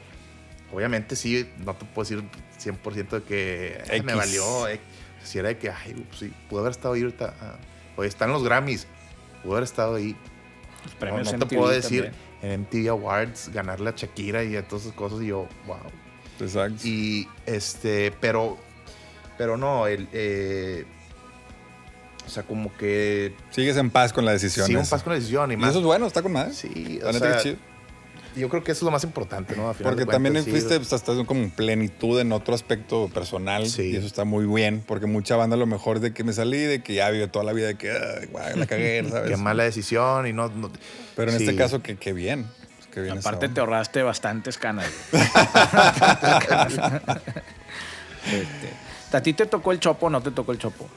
Obviamente sí, no te puedo decir 100% de que "Ay, me valió. eh". Si era de que, ay, pues sí, pude haber estado ahí ahorita. ah, Oye, están los Grammys, pude haber estado ahí. No, te MTV puedo decir también. en MTV Awards ganarle a Shakira y a todas esas cosas y yo, wow. Exacto. Y este, pero, pero no, el, eh, o sea, como que Sigues en paz con la decisión. un esa. paso con la decisión y Y más. eso es bueno, está con madre. Sí, o sea, chido. yo creo que eso es lo más importante, ¿no? A final Porque de también sí, fuiste, pues, hasta como en plenitud en otro aspecto personal. Sí. Y eso está muy bien. Porque mucha banda a lo mejor de que me salí, de que ya vive toda la vida de que "Ay, guay, la cagué, ¿sabes? Qué mala decisión y no. no- Pero en sí. este caso, que, que bien. Qué bien Aparte te ahorraste bastantes canas. Este, ¿A ti te tocó el chopo o no te tocó el chopo?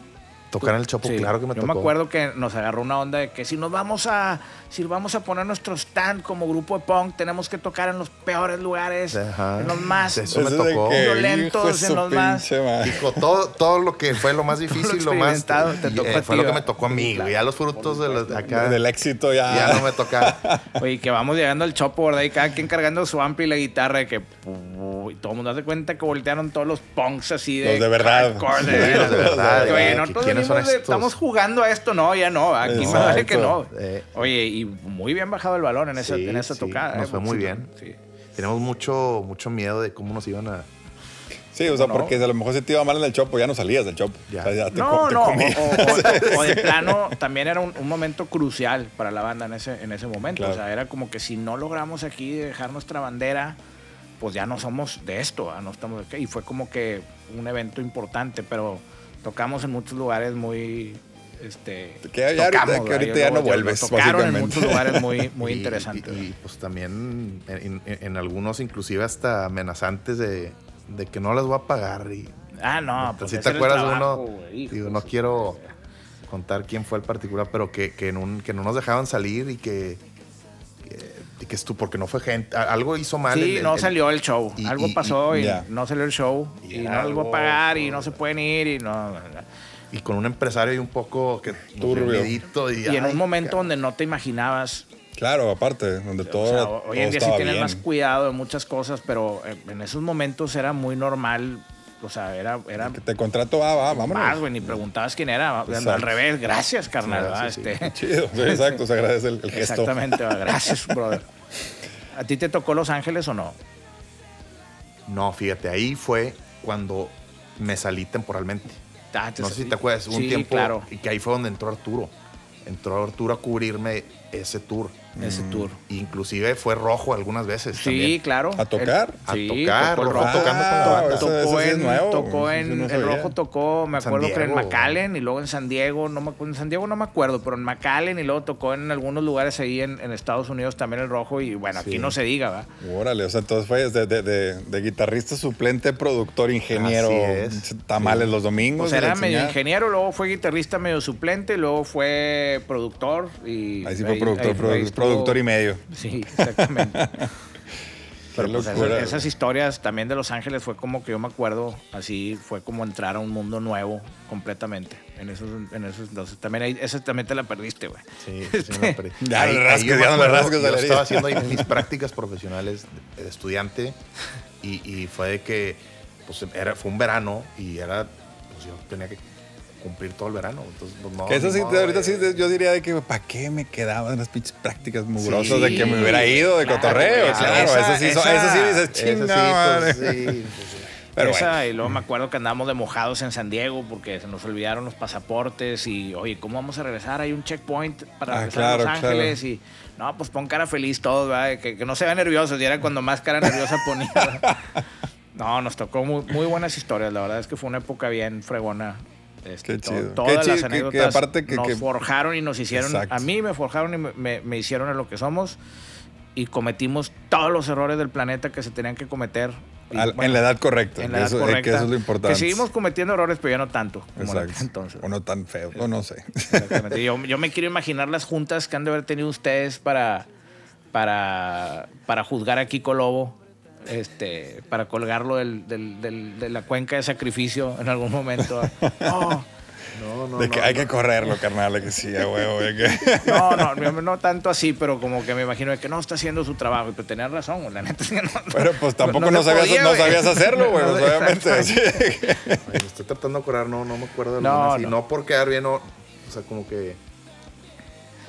Tocar en el chopo, Sí. claro que me Yo tocó. me acuerdo que nos agarró una onda de que si nos vamos a si vamos a poner nuestro stand como grupo de punk, tenemos que tocar en los peores lugares, Ajá. en los más Eso me tocó. Violentos en los más-. Dijo, todo, todo lo que fue lo más difícil, lo más. experimentado te y, tocó eh, a fue lo que me tocó a mí, güey. Ya los frutos de los, acá. Del éxito ya. Ya no me toca. Oye, que vamos llegando al chopo, ¿verdad? Y cada quien cargando su ampli y la guitarra, de que. Y todo el mundo hace cuenta que voltearon todos los punks así de. Los de verdad. hardcore, Sí, los de verdad, Oye, nosotros estamos jugando a esto, no, ya no. Aquí me vale que no. Exacto. Eh. Oye, y muy bien bajado el balón en esa, Sí, en esa sí, tocada. nos eh, fue muy bien. sí. Tenemos mucho, mucho miedo de cómo nos iban a. Sí, o sea, No. porque a lo mejor se te iba mal en el chopo, ya no salías del chopo. Ya. O sea, ya te, No, te no, o, comías. o- o- o de plano también era un, un momento crucial para la banda en ese, en ese momento. Claro. O sea, era como que si no logramos aquí dejar nuestra bandera, pues ya no somos de esto, ¿ah? no estamos de. Y fue como que un evento importante, pero tocamos en muchos lugares muy... Este, Que ya ahorita- que ahorita ya no vuelves, tocaron en muchos lugares muy, muy y- interesantes. Y, y, pues también en, en- en algunos, inclusive hasta amenazantes de, de que no les voy a pagar. Y, ah, no, pues si te acuerdas trabajo, uno, digo, no quiero contar quién fue el particular, pero que, que, en un, que no nos dejaban salir y que, que Y que es tú, porque no fue gente. Algo hizo mal. Sí, el- el- no el- salió el show. y- algo y- pasó y, ya. no salió el show. Y Y, no voy a algo- pagar y no se pueden ir y no. Y con un empresario y un poco que Turbio. Y, Y en ay, un momento donde no te imaginabas. Claro, aparte, donde todo, o sea, todo hoy en día sí tienes bien. más cuidado de muchas cosas, pero eh, en esos momentos era muy normal. O sea, era. era Que te contrato, ah, va, vámonos. más, güey, ni preguntabas quién era. Exacto. Al revés, gracias, carnal. Este, Chido, sí, exacto, se agradece el, el gesto. exactamente, va, gracias, brother. ¿A ti te tocó Los Ángeles o no? No, fíjate, ahí fue cuando me salí temporalmente. Ah, te- No sé si te acuerdas, hubo un Sí, tiempo claro, y que ahí fue donde entró Arturo. Entró Arturo a cubrirme ese tour. Ese tour. Inclusive fue rojo algunas veces. Sí, también. claro. ¿A tocar? A sí, tocar, tocó el Rojo tocando con la Ah, banda. eso- tocó eso sí en, nuevo, tocó en sí no el rojo tocó, me acuerdo que en. McAllen y luego en San Diego, no me acuerdo, en San Diego no me acuerdo, pero en McAllen y luego tocó en algunos lugares ahí en, en Estados Unidos también el rojo y bueno, aquí Sí. no se diga, ¿va? Órale, o sea, entonces fue de, de- de- de guitarrista suplente, productor, ingeniero, Así es. tamales los domingos. O sea, de la era medio ingeniero, luego fue guitarrista medio suplente, y luego fue productor y Ahí sí fue productor, productor y medio. Sí, exactamente. Pero pues, esas, historias también de Los Ángeles fue como que yo me acuerdo, así fue como entrar a un mundo nuevo completamente. En esos, en esos entonces también ahí, esa también te la perdiste, güey. Sí, sí, me la perdí. Ya yo me acuerdo, Yo estaba haciendo ahí mis prácticas profesionales de, de estudiante y, y fue de que pues, era, fue un verano y era, pues yo tenía que cumplir todo el verano. Entonces, pues, no, Que eso sí, modo, ahorita sí, eh. yo diría de que, ¿para qué me quedaban las pinches prácticas mugrosas Sí, de que me hubiera ido de claro, cotorreo? claro. Claro, Esa- eso sí, esa- eso sí dices, sí, chinga pues, sí, pues, sí. Pero Esa, bueno. y luego me acuerdo que andábamos de mojados en San Diego porque se nos olvidaron los pasaportes y, oye, ¿cómo vamos a regresar? Hay un checkpoint para Ah, regresar claro, a Los Ángeles y, no, pues pon cara feliz todos, ¿verdad? Que, que no se vean nerviosos y era cuando más cara nerviosa ponía. no, nos tocó muy, muy buenas historias, la verdad es que fue una época bien fregona. Este, Qué to- chido. Todas Qué las chido, que- que anécdotas aparte que- nos que- forjaron y nos hicieron, Exacto. a mí me forjaron y me, me- me hicieron a lo que somos y cometimos todos los errores del planeta que se tenían que cometer. Y, Al- bueno, en la edad correcta. en la edad eso, correcta. Que eso es lo importante. Que seguimos cometiendo errores, pero ya no tanto como Exacto. entonces. O no tan feo, o no sé. Exactamente. Yo, yo me quiero imaginar las juntas que han de haber tenido ustedes para, para, para juzgar a Kiko Lobo, este, para colgarlo del- del- del- de la cuenca de sacrificio en algún momento. No, No, no, de que no, hay no. que correrlo, carnal, de que sí, a huevo. que- no, no, no, no tanto así, pero como que me imagino de que no está haciendo su trabajo. Pero tenías razón, la neta. es que no- Pero pues tampoco no, sabías, podía, no güey. sabías hacerlo, güey, No, pues, obviamente. Ay, me estoy tratando de acordar, no, no me acuerdo de No, y no. no por quedar bien, no, o sea, como que...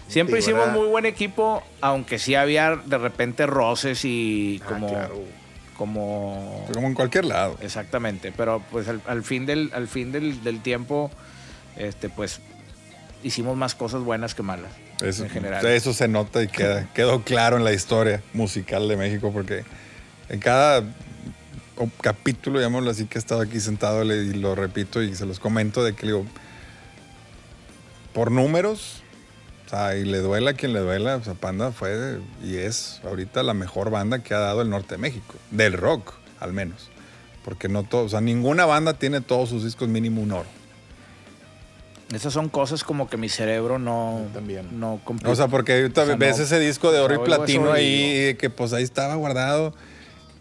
Siempre hicimos muy buen equipo, aunque sí había de repente roces y Ah, como... claro. Como Como en cualquier lado. Exactamente, pero pues al, al fin del al fin del, del tiempo, este pues hicimos más cosas buenas que malas Eso, en general. eso se nota y queda, quedó claro en la historia musical de México porque en cada capítulo, llamémoslo así, que he estado aquí sentado y lo repito y se los comento de que digo, por números, o sea, y le duela a quien le duela, o sea, Panda fue y es ahorita la mejor banda que ha dado el norte de México, del rock al menos. Porque no todo, o sea, ninguna banda tiene todos sus discos mínimo un oro. Esas son cosas como que mi cerebro no también. no. O sea, porque ahorita O sea, ves no- ese disco de oro y platino ahí, y que pues ahí estaba guardado.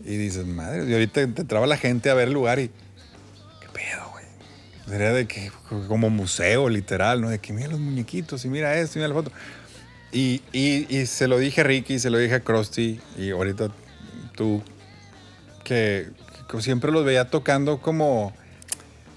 Y dices, madre, y ahorita te traba la gente a ver el lugar y. Sería de que, como museo, literal, ¿no? De que mira los muñequitos y mira esto y mira la foto. Y, y- y se lo dije a Ricky, se lo dije a Krusty, y ahorita tú, que, que siempre los veía tocando como.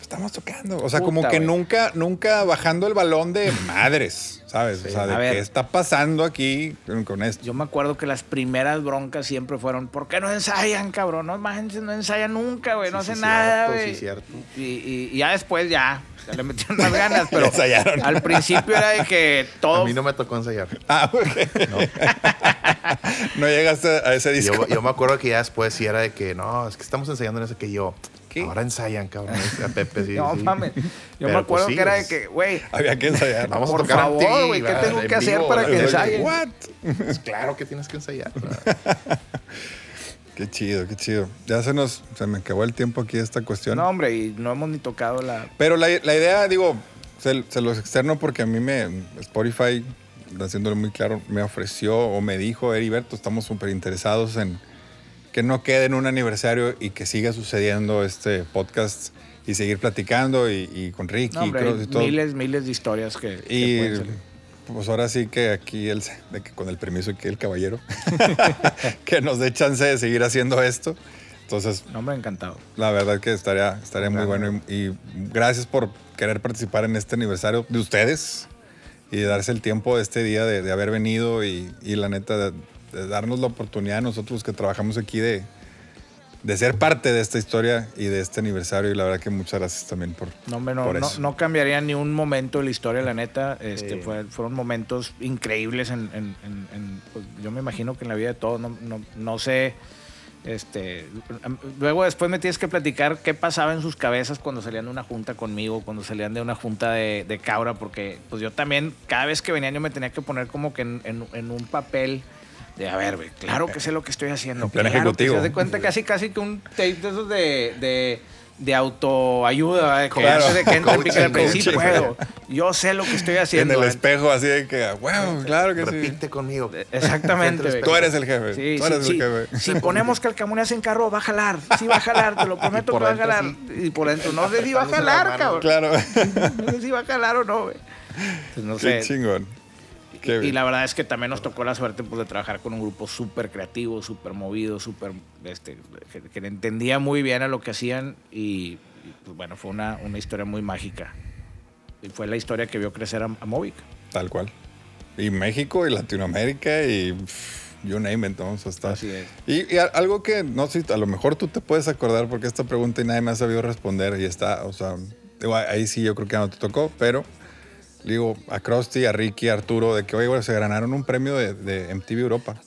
Estamos tocando. O sea, como que nunca, nunca bajando el balón de madres, ¿sabes? O sea, de ver. qué está pasando aquí con, esto. Yo me acuerdo que las primeras broncas siempre fueron, ¿por qué no ensayan, cabrón? No, manches, no ensayan nunca, güey, no hacen sí, nada, güey. sí, cierto. Y, y- y ya después ya, ya le metieron las ganas, pero ensayaron. al principio era de que todo A mí no me tocó ensayar. Ah, ok. No. llegaste a ese disco. Yo, yo me acuerdo que ya después sí era de que, no, es que estamos ensayando en ese que yo. ¿Qué? Ahora ensayan, cabrón. A Pepe, sí. No sí. mames. Yo Pero, me acuerdo pues, sí, que era de es- que, güey, Había que ensayar. Vamos a por tocar favor, güey, ¿qué tengo En que hacer para que ensayen? What? Pues claro que tienes que ensayar. Qué chido, qué chido. Ya se nos, se me acabó el tiempo aquí esta cuestión. No, hombre, y no hemos ni tocado la. Pero la, la idea, digo, se, se los externo porque a mí me, Spotify haciéndolo muy claro, me ofreció o me dijo, Heriberto, estamos súper interesados en que no quede en un aniversario y que siga sucediendo este podcast y seguir platicando y, y con Ricky No, hombre, Cross hay y todo. miles, miles de historias que, que Y salir. pues ahora sí que aquí el, de que con el permiso que el caballero que nos dé chance de seguir haciendo esto. Entonces, No, hombre, encantado. la verdad que estaría, estaría muy bueno y, y gracias por querer participar en este aniversario de ustedes y darse el tiempo de este día de, de haber venido y, y la neta de, darnos la oportunidad a nosotros que trabajamos aquí de, de ser parte de esta historia y de este aniversario y la verdad que muchas gracias también por, No, hombre, no, por no, eso. no cambiaría ni un momento de la historia, la neta. Este, fue- fueron momentos increíbles en, en- en- en, pues, yo me imagino que en la vida de todos, no, no, no sé. Este, luego después me tienes que platicar qué pasaba en sus cabezas cuando salían de una junta conmigo, cuando salían de una junta de, de cabra, porque pues yo también, cada vez que venían yo me tenía que poner como que en, en- en un papel de, a ver, güey, claro que sé lo que estoy haciendo. En plan claro ejecutivo. se hace cuenta casi casi que un tape de esos de, de, de autoayuda, de que Claro. antes de que entre Coaching, sí coaching. puedo. Yo sé lo que estoy en haciendo. el ¿verdad? espejo así de que, wow, claro que sí. Repite conmigo. Exactamente. Al güey. Tú eres el jefe. Sí, tú sí, eres sí. el jefe. Si ponemos calcamonías en carro, va a jalar. Sí va a jalar, te lo prometo que va a jalar. sí. Y por dentro, no sé si va a jalar, cabrón. Claro. No sé si va a jalar o no, güey. Pues no Qué sé. chingón. Y la verdad es que también nos tocó la suerte pues, de trabajar con un grupo súper creativo, súper movido, súper. Este, que, que entendía muy bien a lo que hacían y, y, pues, bueno, fue una, una historia muy mágica. Y fue la historia que vio crecer a, a Movic. Tal cual. Y México y Latinoamérica y pff, you name it, vamos a estar. Así es. Y, y algo que no sé, a lo mejor tú te puedes acordar porque esta pregunta y nadie me ha sabido responder y está, o sea, ahí sí yo creo que no te tocó, pero digo a Krusty, a Ricky, a Arturo, de que, oye, güey, se ganaron un premio de, de MTV Europa.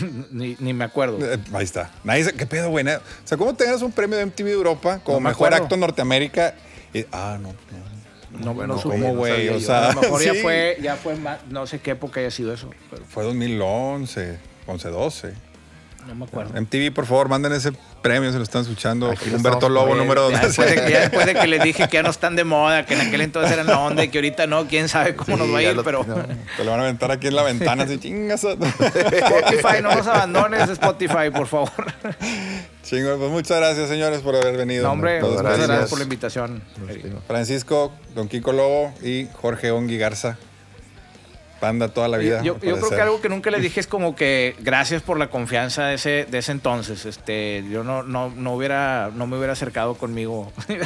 ni, ni me acuerdo. Eh, ahí está. Nadie dice, ¿qué pedo, güey? O sea, ¿cómo te ganas un premio de MTV Europa como No me mejor acuerdo. acto Norteamérica? Y- ah, no, no. No, bueno, no ¿cómo, no güey? sabía O sea, a lo mejor ya sí. fue, ya fue más, no sé qué época haya sido eso, pero Fue 2011, 11, 12. No me acuerdo. MTV, por favor, manden ese premio, se lo están escuchando. Aquí Humberto Lobo, número Ya 12. después, de, ya después de que les dije que ya no están de moda, que en aquel entonces eran la onda y que ahorita no, quién sabe cómo Sí, nos va a ir, lo- pero no. Te lo van a aventar aquí en la ventana, así chingas. Spotify, no nos abandones, Spotify, por favor. Chingón, pues muchas gracias, señores, por haber venido. No, hombre, muchas gracias por la invitación. Francisco, Don Kiko Lobo y Jorge Ongui Garza. Panda toda la vida. Yo, creo que algo que nunca les dije es como que gracias por la confianza de ese, de ese entonces. Este, yo no, no, no hubiera, no me hubiera acercado conmigo.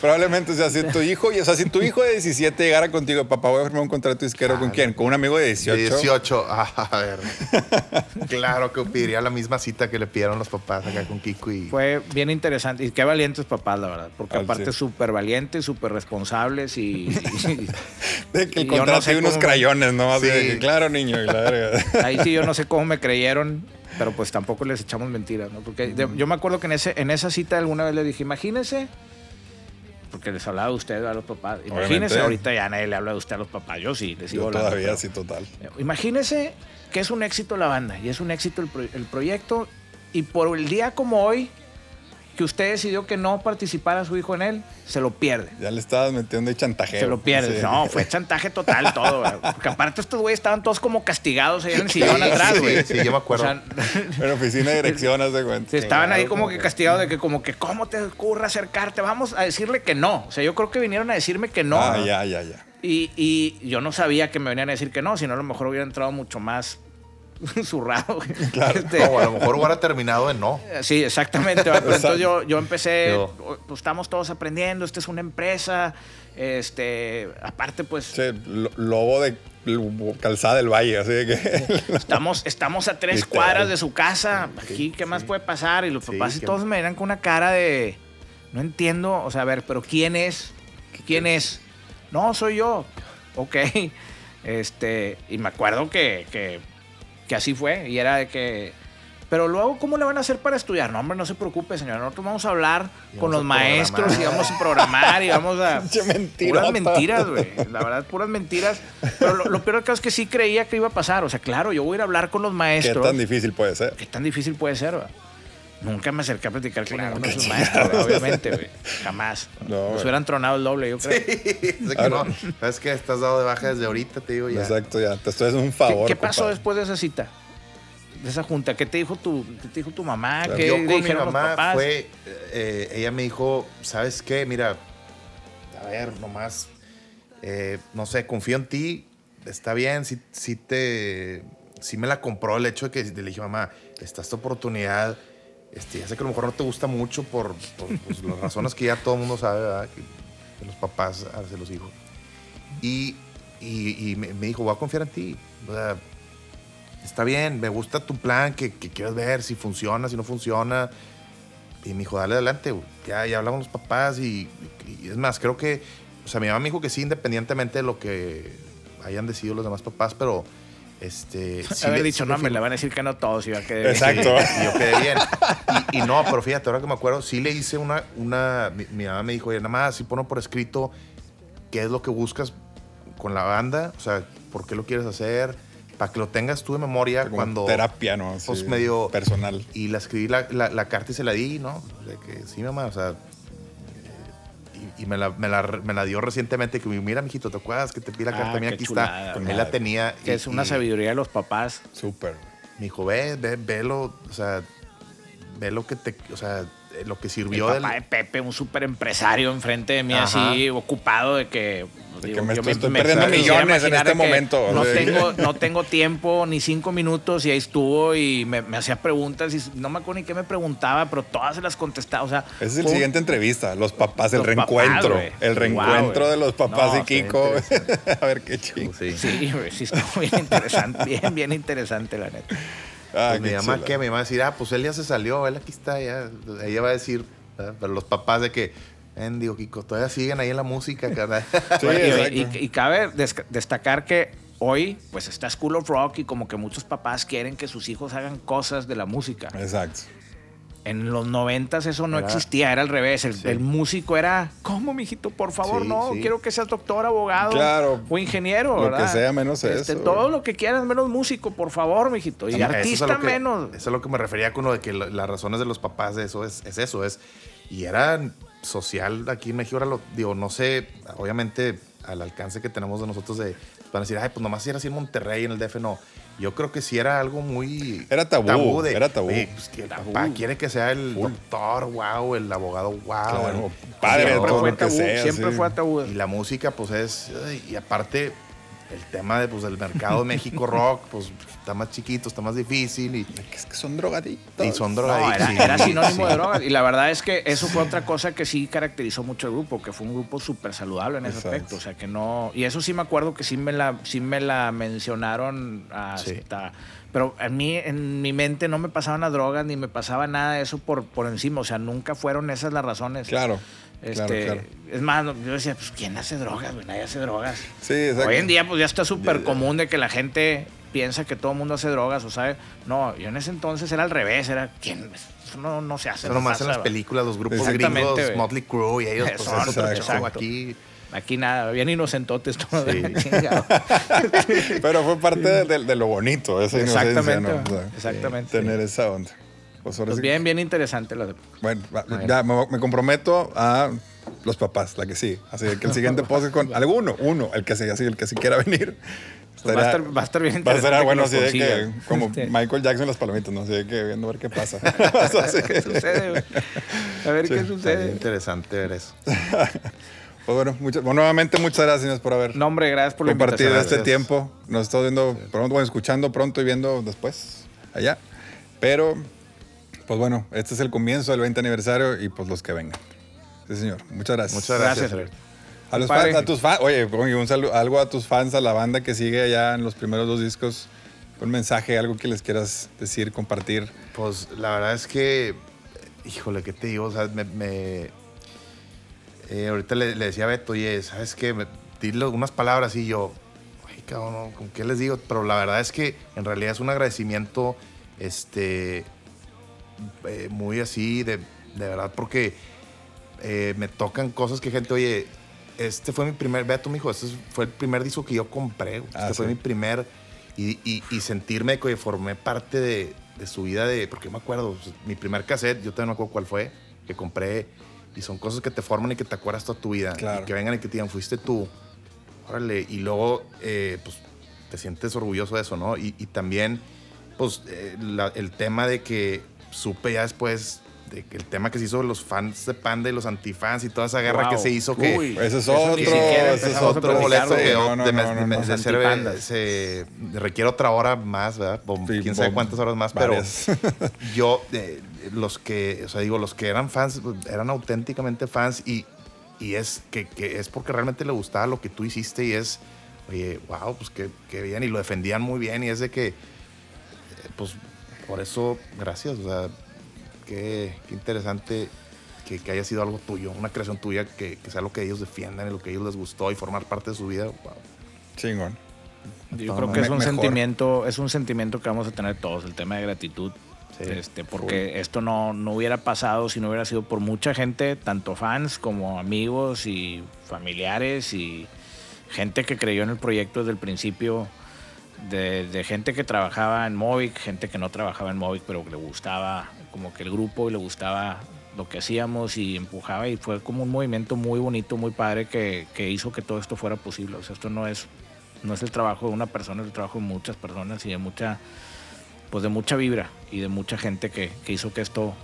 Probablemente, o sea, si tu hijo, y, o sea, si tu hijo de 17 llegara contigo, papá, voy a firmar un contrato disquero, ¿con quién? ¿Con un amigo de 18? 18. Ah, a ver. claro que pediría la misma cita que le pidieron los papás acá con Kiko y. Fue bien interesante. Y qué valientes papás, la verdad. Porque Al aparte súper valientes, súper responsables y, y- De que el Y yo no sé unos crayones, ¿no? De Sí. que, claro, niño, y la verga. ahí sí yo no sé cómo me creyeron, pero pues tampoco les echamos mentiras, ¿no? Porque de- yo me acuerdo que en, ese, en esa cita alguna vez les dije, imagínense, porque les hablaba de usted a los papás, imagínense, Obviamente. ahorita ya nadie le habla de usted a los papás, yo sí, les sigo Yo hablando. todavía, pero- sí, total. Imagínense que es un éxito la banda y es un éxito el, pro- el proyecto y por el día como hoy que usted decidió que no participara su hijo en él, se lo pierde. Ya le estabas metiendo de chantaje. Se lo pierde. Sí. No, fue chantaje total todo. güey. Porque aparte estos güeyes estaban todos como castigados ahí en el sillón atrás, güey. sí, yo me acuerdo. O sea, En oficina de dirección, haz de cuenta. Sí, estaban ahí como que- castigados de que como que cómo te ocurre acercarte, vamos a decirle que no. O sea, yo creo que vinieron a decirme que no. Ah, ya, ya, ya. Y, y yo no sabía que me venían a decir que no, sino a lo mejor hubiera entrado mucho más zurrado. güey. Este, No, a lo mejor hubiera terminado en no. Sí, exactamente. Pero entonces yo, yo empecé, Yo- pues estamos todos aprendiendo, esta es una empresa, este, aparte pues Sí, lo- lobo de calzada del valle, así que. estamos, estamos a tres Literal. cuadras de su casa, aquí, ¿qué más puede pasar? Y los Sí, papás y todos me miran con una cara de, no entiendo, o sea, a ver, pero ¿quién es? ¿Quién es? No, soy yo. Ok. Este, y me acuerdo que, que, que así fue, y era de que... Pero luego, ¿cómo le van a hacer para estudiar? No, hombre, no se preocupe, señor. Nosotros vamos a hablar Y con los maestros y vamos a programar y vamos a... Puras mentiras, güey. La verdad, puras mentiras. Pero lo, lo peor del caso es que sí creía que iba a pasar. O sea, claro, yo voy a ir a hablar con los ¿Qué maestros. tan difícil puede ser? ¿Qué tan difícil puede ser, güey? Nunca me acerqué a platicar con ninguno de sus maestros, obviamente, güey. Jamás. No, Nos hubieran tronado el doble, yo creo. Es de que no, sabes que estás dado de baja desde ahorita, te digo ya. Exacto, ya. Te estoy haciendo un ¿Qué, favor. qué pasó compadre. después de esa cita? De esa junta. ¿Qué te dijo tu, qué te dijo tu mamá? Claro. ¿Qué Yo con mi dijeron los mamá papás? fue, eh, ella me dijo, ¿sabes qué? Mira, a ver, nomás, eh, no sé, confío en ti, está bien, si, si te, si me la compró el hecho de que le dije, mamá, esta es tu oportunidad, este, ya sé que a lo mejor no te gusta mucho por, por, pues, las razones que ya todo el mundo sabe, ¿verdad? Que, que los papás hacen los hijos. Y, y, y me, dijo, voy a confiar en ti, o sea, está bien, me gusta tu plan, que, que quieres ver si funciona, si no funciona. Y me dijo, dale adelante. Ya, ya hablamos los papás y, y es más, creo que, o sea, mi mamá me dijo que sí, independientemente de lo que hayan decidido los demás papás, pero, este... sí Haber le- dicho, no, me le van a decir que no todos y va a quedar Exacto. y yo quedé bien. Y, y no, pero fíjate, ahora que me acuerdo, sí le hice una, una mi, mi mamá me dijo, oye, nada más, si pongo por escrito qué es lo que buscas con la banda, o sea, por qué lo quieres hacer, para que lo tengas tú de memoria Como cuando... Terapia, ¿no? Así, pues, medio- Personal. Y la escribí la, la- la carta y se la di, ¿no? De que sí, mamá, o sea. Y, me, la, me, la, me la dio recientemente. Que me dijo, mira, mijito, ¿te acuerdas que te pide la Ah, carta? Mira, qué aquí chulada, está. güey. Él la tenía. Que y- es una y sabiduría de los papás. Súper. Me dijo, ve, ve, velo, o sea, ve lo que te. O sea, lo que El sirvió papá del. de Pepe, un súper empresario enfrente de mí, Ajá. así, ocupado de que... De digo, que me yo estoy- estoy me perdiendo millones en este de momento, No tengo, no tengo tiempo ni cinco minutos y ahí estuvo y me, me hacía preguntas y no me acuerdo ni qué me preguntaba, pero todas se las contestaba. O sea, Esa es el fue siguiente entrevista. Los papás, el Los reencuentro. el reencuentro de los papás No, y Kiko. está A ver qué chingo. Sí. Sí, sí, estuvo bien interesante, bien, bien interesante, la neta. Ah, Pues mi qué mamá, chula. ¿qué? Mi mamá va a decir, ah, pues él ya se salió, él aquí está, ya. Ella va a decir, ¿verdad? pero los papás de que, digo, Kiko, todavía siguen ahí en la música, carnal. Sí, Bueno, exacto. y, y- y cabe des- destacar que hoy, pues está School of Rock y como que muchos papás quieren que sus hijos hagan cosas de la música. Exacto. En los noventas eso no Era- existía, era al revés. El, Sí. el músico era, ¿cómo, mijito? Por favor, Sí, no. sí. Quiero que seas doctor, abogado Claro. o ingeniero. Lo ¿verdad? que sea menos Este, eso, Todo lo que quieras menos músico, por favor, mijito. Y Sí, eso es artista que- menos. Eso es lo que me refería con lo de que lo- las razones de los papás de eso es, es eso, es. Y era social aquí en México, ahora lo digo, no sé, obviamente al alcance que tenemos de nosotros de van a decir, ay, pues nomás si era así en Monterrey, en el DF, no. Yo creo que sí era algo muy. Era tabú, de, era tabú. "Oye, pues, que el papá quiere que sea el doctor, wow, el abogado, wow. Claro, el- padre, siempre fue tabú, sea, siempre sí. fue tabú. y la música, pues es. Y aparte, el tema de, pues, del mercado de México rock, pues está más chiquito, está más difícil. Y, Es que son drogaditos. y son No, drogaditos. era, sí, era sí, sinónimo sí. de drogas. Y la verdad es que eso fue otra cosa que sí caracterizó mucho el grupo, que fue un grupo súper saludable en ese Exacto. aspecto. O sea, que no. Y eso sí me acuerdo que sí me la, sí me la mencionaron hasta. Pero a mí, en mi mente, no me pasaban las drogas ni me pasaba nada de eso por, por encima. O sea, nunca fueron esas las razones. Claro. Este, claro, claro. Es más, yo decía, pues, ¿quién hace drogas? güey? Nadie hace drogas. Sí, exacto. Hoy en día, pues ya está súper común de que la gente piensa que todo el mundo hace drogas, o sabe. No, yo en ese entonces era al revés, era ¿quién? Eso no, no se hace. Nomás pasa, en las películas, los grupos gringos, güey. Motley Crue y ellos, pues Eso, exacto. aquí. Aquí nada, bien inocentotes. Sí. chingado. Pero fue parte de, de- de lo bonito, esa inocencia, Exactamente, ¿no? O sea, exactamente. Tener esa onda. Pues ahora Pues sí- bien, bien interesante la de- Bueno, va- ya me, me comprometo a los papás, la que sí. Así que el siguiente post es con alguno, uno, el que sí, así, el que sí quiera venir. Pues va a estar- va a estar bien Va a ser interesante bueno, así lo de que, como Este. Michael Jackson en las palomitas, ¿no? Así de que viendo a ver qué pasa. ¿Qué sucede, güey? A ver qué Está bien sucede. interesante ver eso. Pues bueno, muchas- bueno, nuevamente muchas gracias por haber No, hombre, gracias por invitación. este Gracias. tiempo. Nos estamos viendo pronto, bueno, escuchando pronto y viendo después allá. Pero, pues bueno, este es el comienzo del 20 aniversario y pues los que vengan. Sí, señor. Muchas gracias. Muchas gracias. Gracias. Alberto. A los fans, a tus fans, oye, un saludo, algo a tus fans, a la banda que sigue allá en los primeros dos discos, un mensaje, algo que les quieras decir, compartir. Pues la verdad es que, híjole, ¿qué te digo? O sea, me. me- eh, ahorita le, le decía a Beto, oye, ¿sabes qué? Me, dile unas palabras y yo, ay, cabrón. ¿con qué les digo? Pero la verdad es que en realidad es un agradecimiento, este, eh, muy así, de, de verdad, porque eh, me tocan cosas que gente, oye, este fue mi primer, Beto me dijo, este fue el primer disco que yo compré, este Ah, fue sí. mi primer y, y- y sentirme que formé parte de, de su vida de, porque yo me acuerdo, pues, mi primer cassette, yo también me acuerdo cuál fue, que compré, y son cosas que te forman y que te acuerdas toda tu vida, Claro. y que vengan y que te digan, fuiste tú, órale, y luego, eh, pues, te sientes orgulloso de eso, ¿no? Y, y también, pues, eh, la- el tema de que supe ya después, de que el tema que se hizo de los fans de Panda y los antifans y toda esa guerra Wow. que se hizo, que... Uy, Ese es otro, ese es otro boleto que No, yo- no, de, no, no, de- no. de ser, Antipandas. se requiere otra hora más, ¿verdad? O Sí, quién sabe cuántas horas más, pero varias. yo, eh, los que, o sea, digo, los que eran fans, pues, eran auténticamente fans y, y es que, que es porque realmente le gustaba lo que tú hiciste y es, oye, wow, pues qué, qué bien, y lo defendían muy bien y es de que, eh, pues, por eso, gracias, o sea, qué, qué interesante que, que haya sido algo tuyo, una creación tuya, que, que sea lo que ellos defiendan y lo que a ellos les gustó y formar parte de su vida, wow. Chingón. Yo creo que es un mejor. sentimiento, es un sentimiento que vamos a tener todos, el tema de gratitud. Sí, este, porque esto no, no hubiera pasado si no hubiera sido por mucha gente, tanto fans como amigos y familiares y gente que creyó en el proyecto desde el principio, de, de gente que trabajaba en Movic, gente que no trabajaba en Movic, pero que le gustaba como que el grupo y le gustaba lo que hacíamos y empujaba y fue como un movimiento muy bonito, muy padre que, que hizo que todo esto fuera posible. O sea, esto no es, no es el trabajo de una persona, es el trabajo de muchas personas y de mucha, pues de mucha vibra y de mucha gente que, que hizo que esto,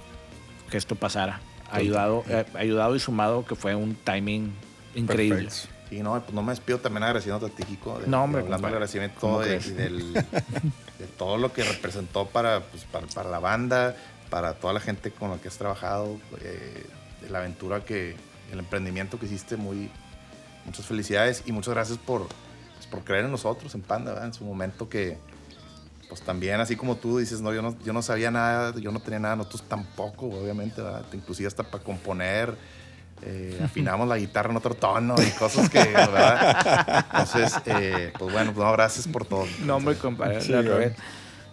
que esto pasara. Ayudado, eh, ayudado y sumado que fue un timing increíble. Perfecto. Y no, pues no me despido también agradeciendo a ti, Kiko. de- No, hombre, Hablando compadre. de agradecimiento ¿Cómo de, del- de todo lo que representó para, pues, para, para la banda, para toda la gente con la que has trabajado, eh, de la aventura que, el emprendimiento que hiciste. Muy, muchas felicidades y muchas gracias por, pues, por creer en nosotros, en Panda, ¿verdad? en su momento que, pues también, así como tú dices, no, yo no, yo no sabía nada, yo no tenía nada, nosotros tampoco, obviamente, ¿verdad? Inclusive hasta para componer, eh, afinamos la guitarra en otro tono y cosas que, ¿verdad? Entonces, eh, pues bueno, pues no, gracias por todo. No, hombre, compadre, Sí, al revés.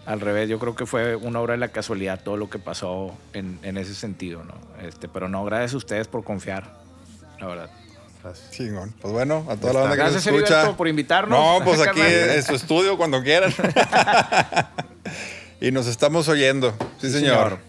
Al revés, yo creo que fue una obra de la casualidad todo lo que pasó en, en ese sentido, ¿no? Este, pero no, gracias a ustedes por confiar, la verdad. Gracias. Chingón. Pues bueno, a toda la banda que Gracias, nos escucha. Heriberto, por invitarnos. No, pues aquí en su estudio cuando quieran. y nos estamos oyendo. Sí, Sí, señor. señor.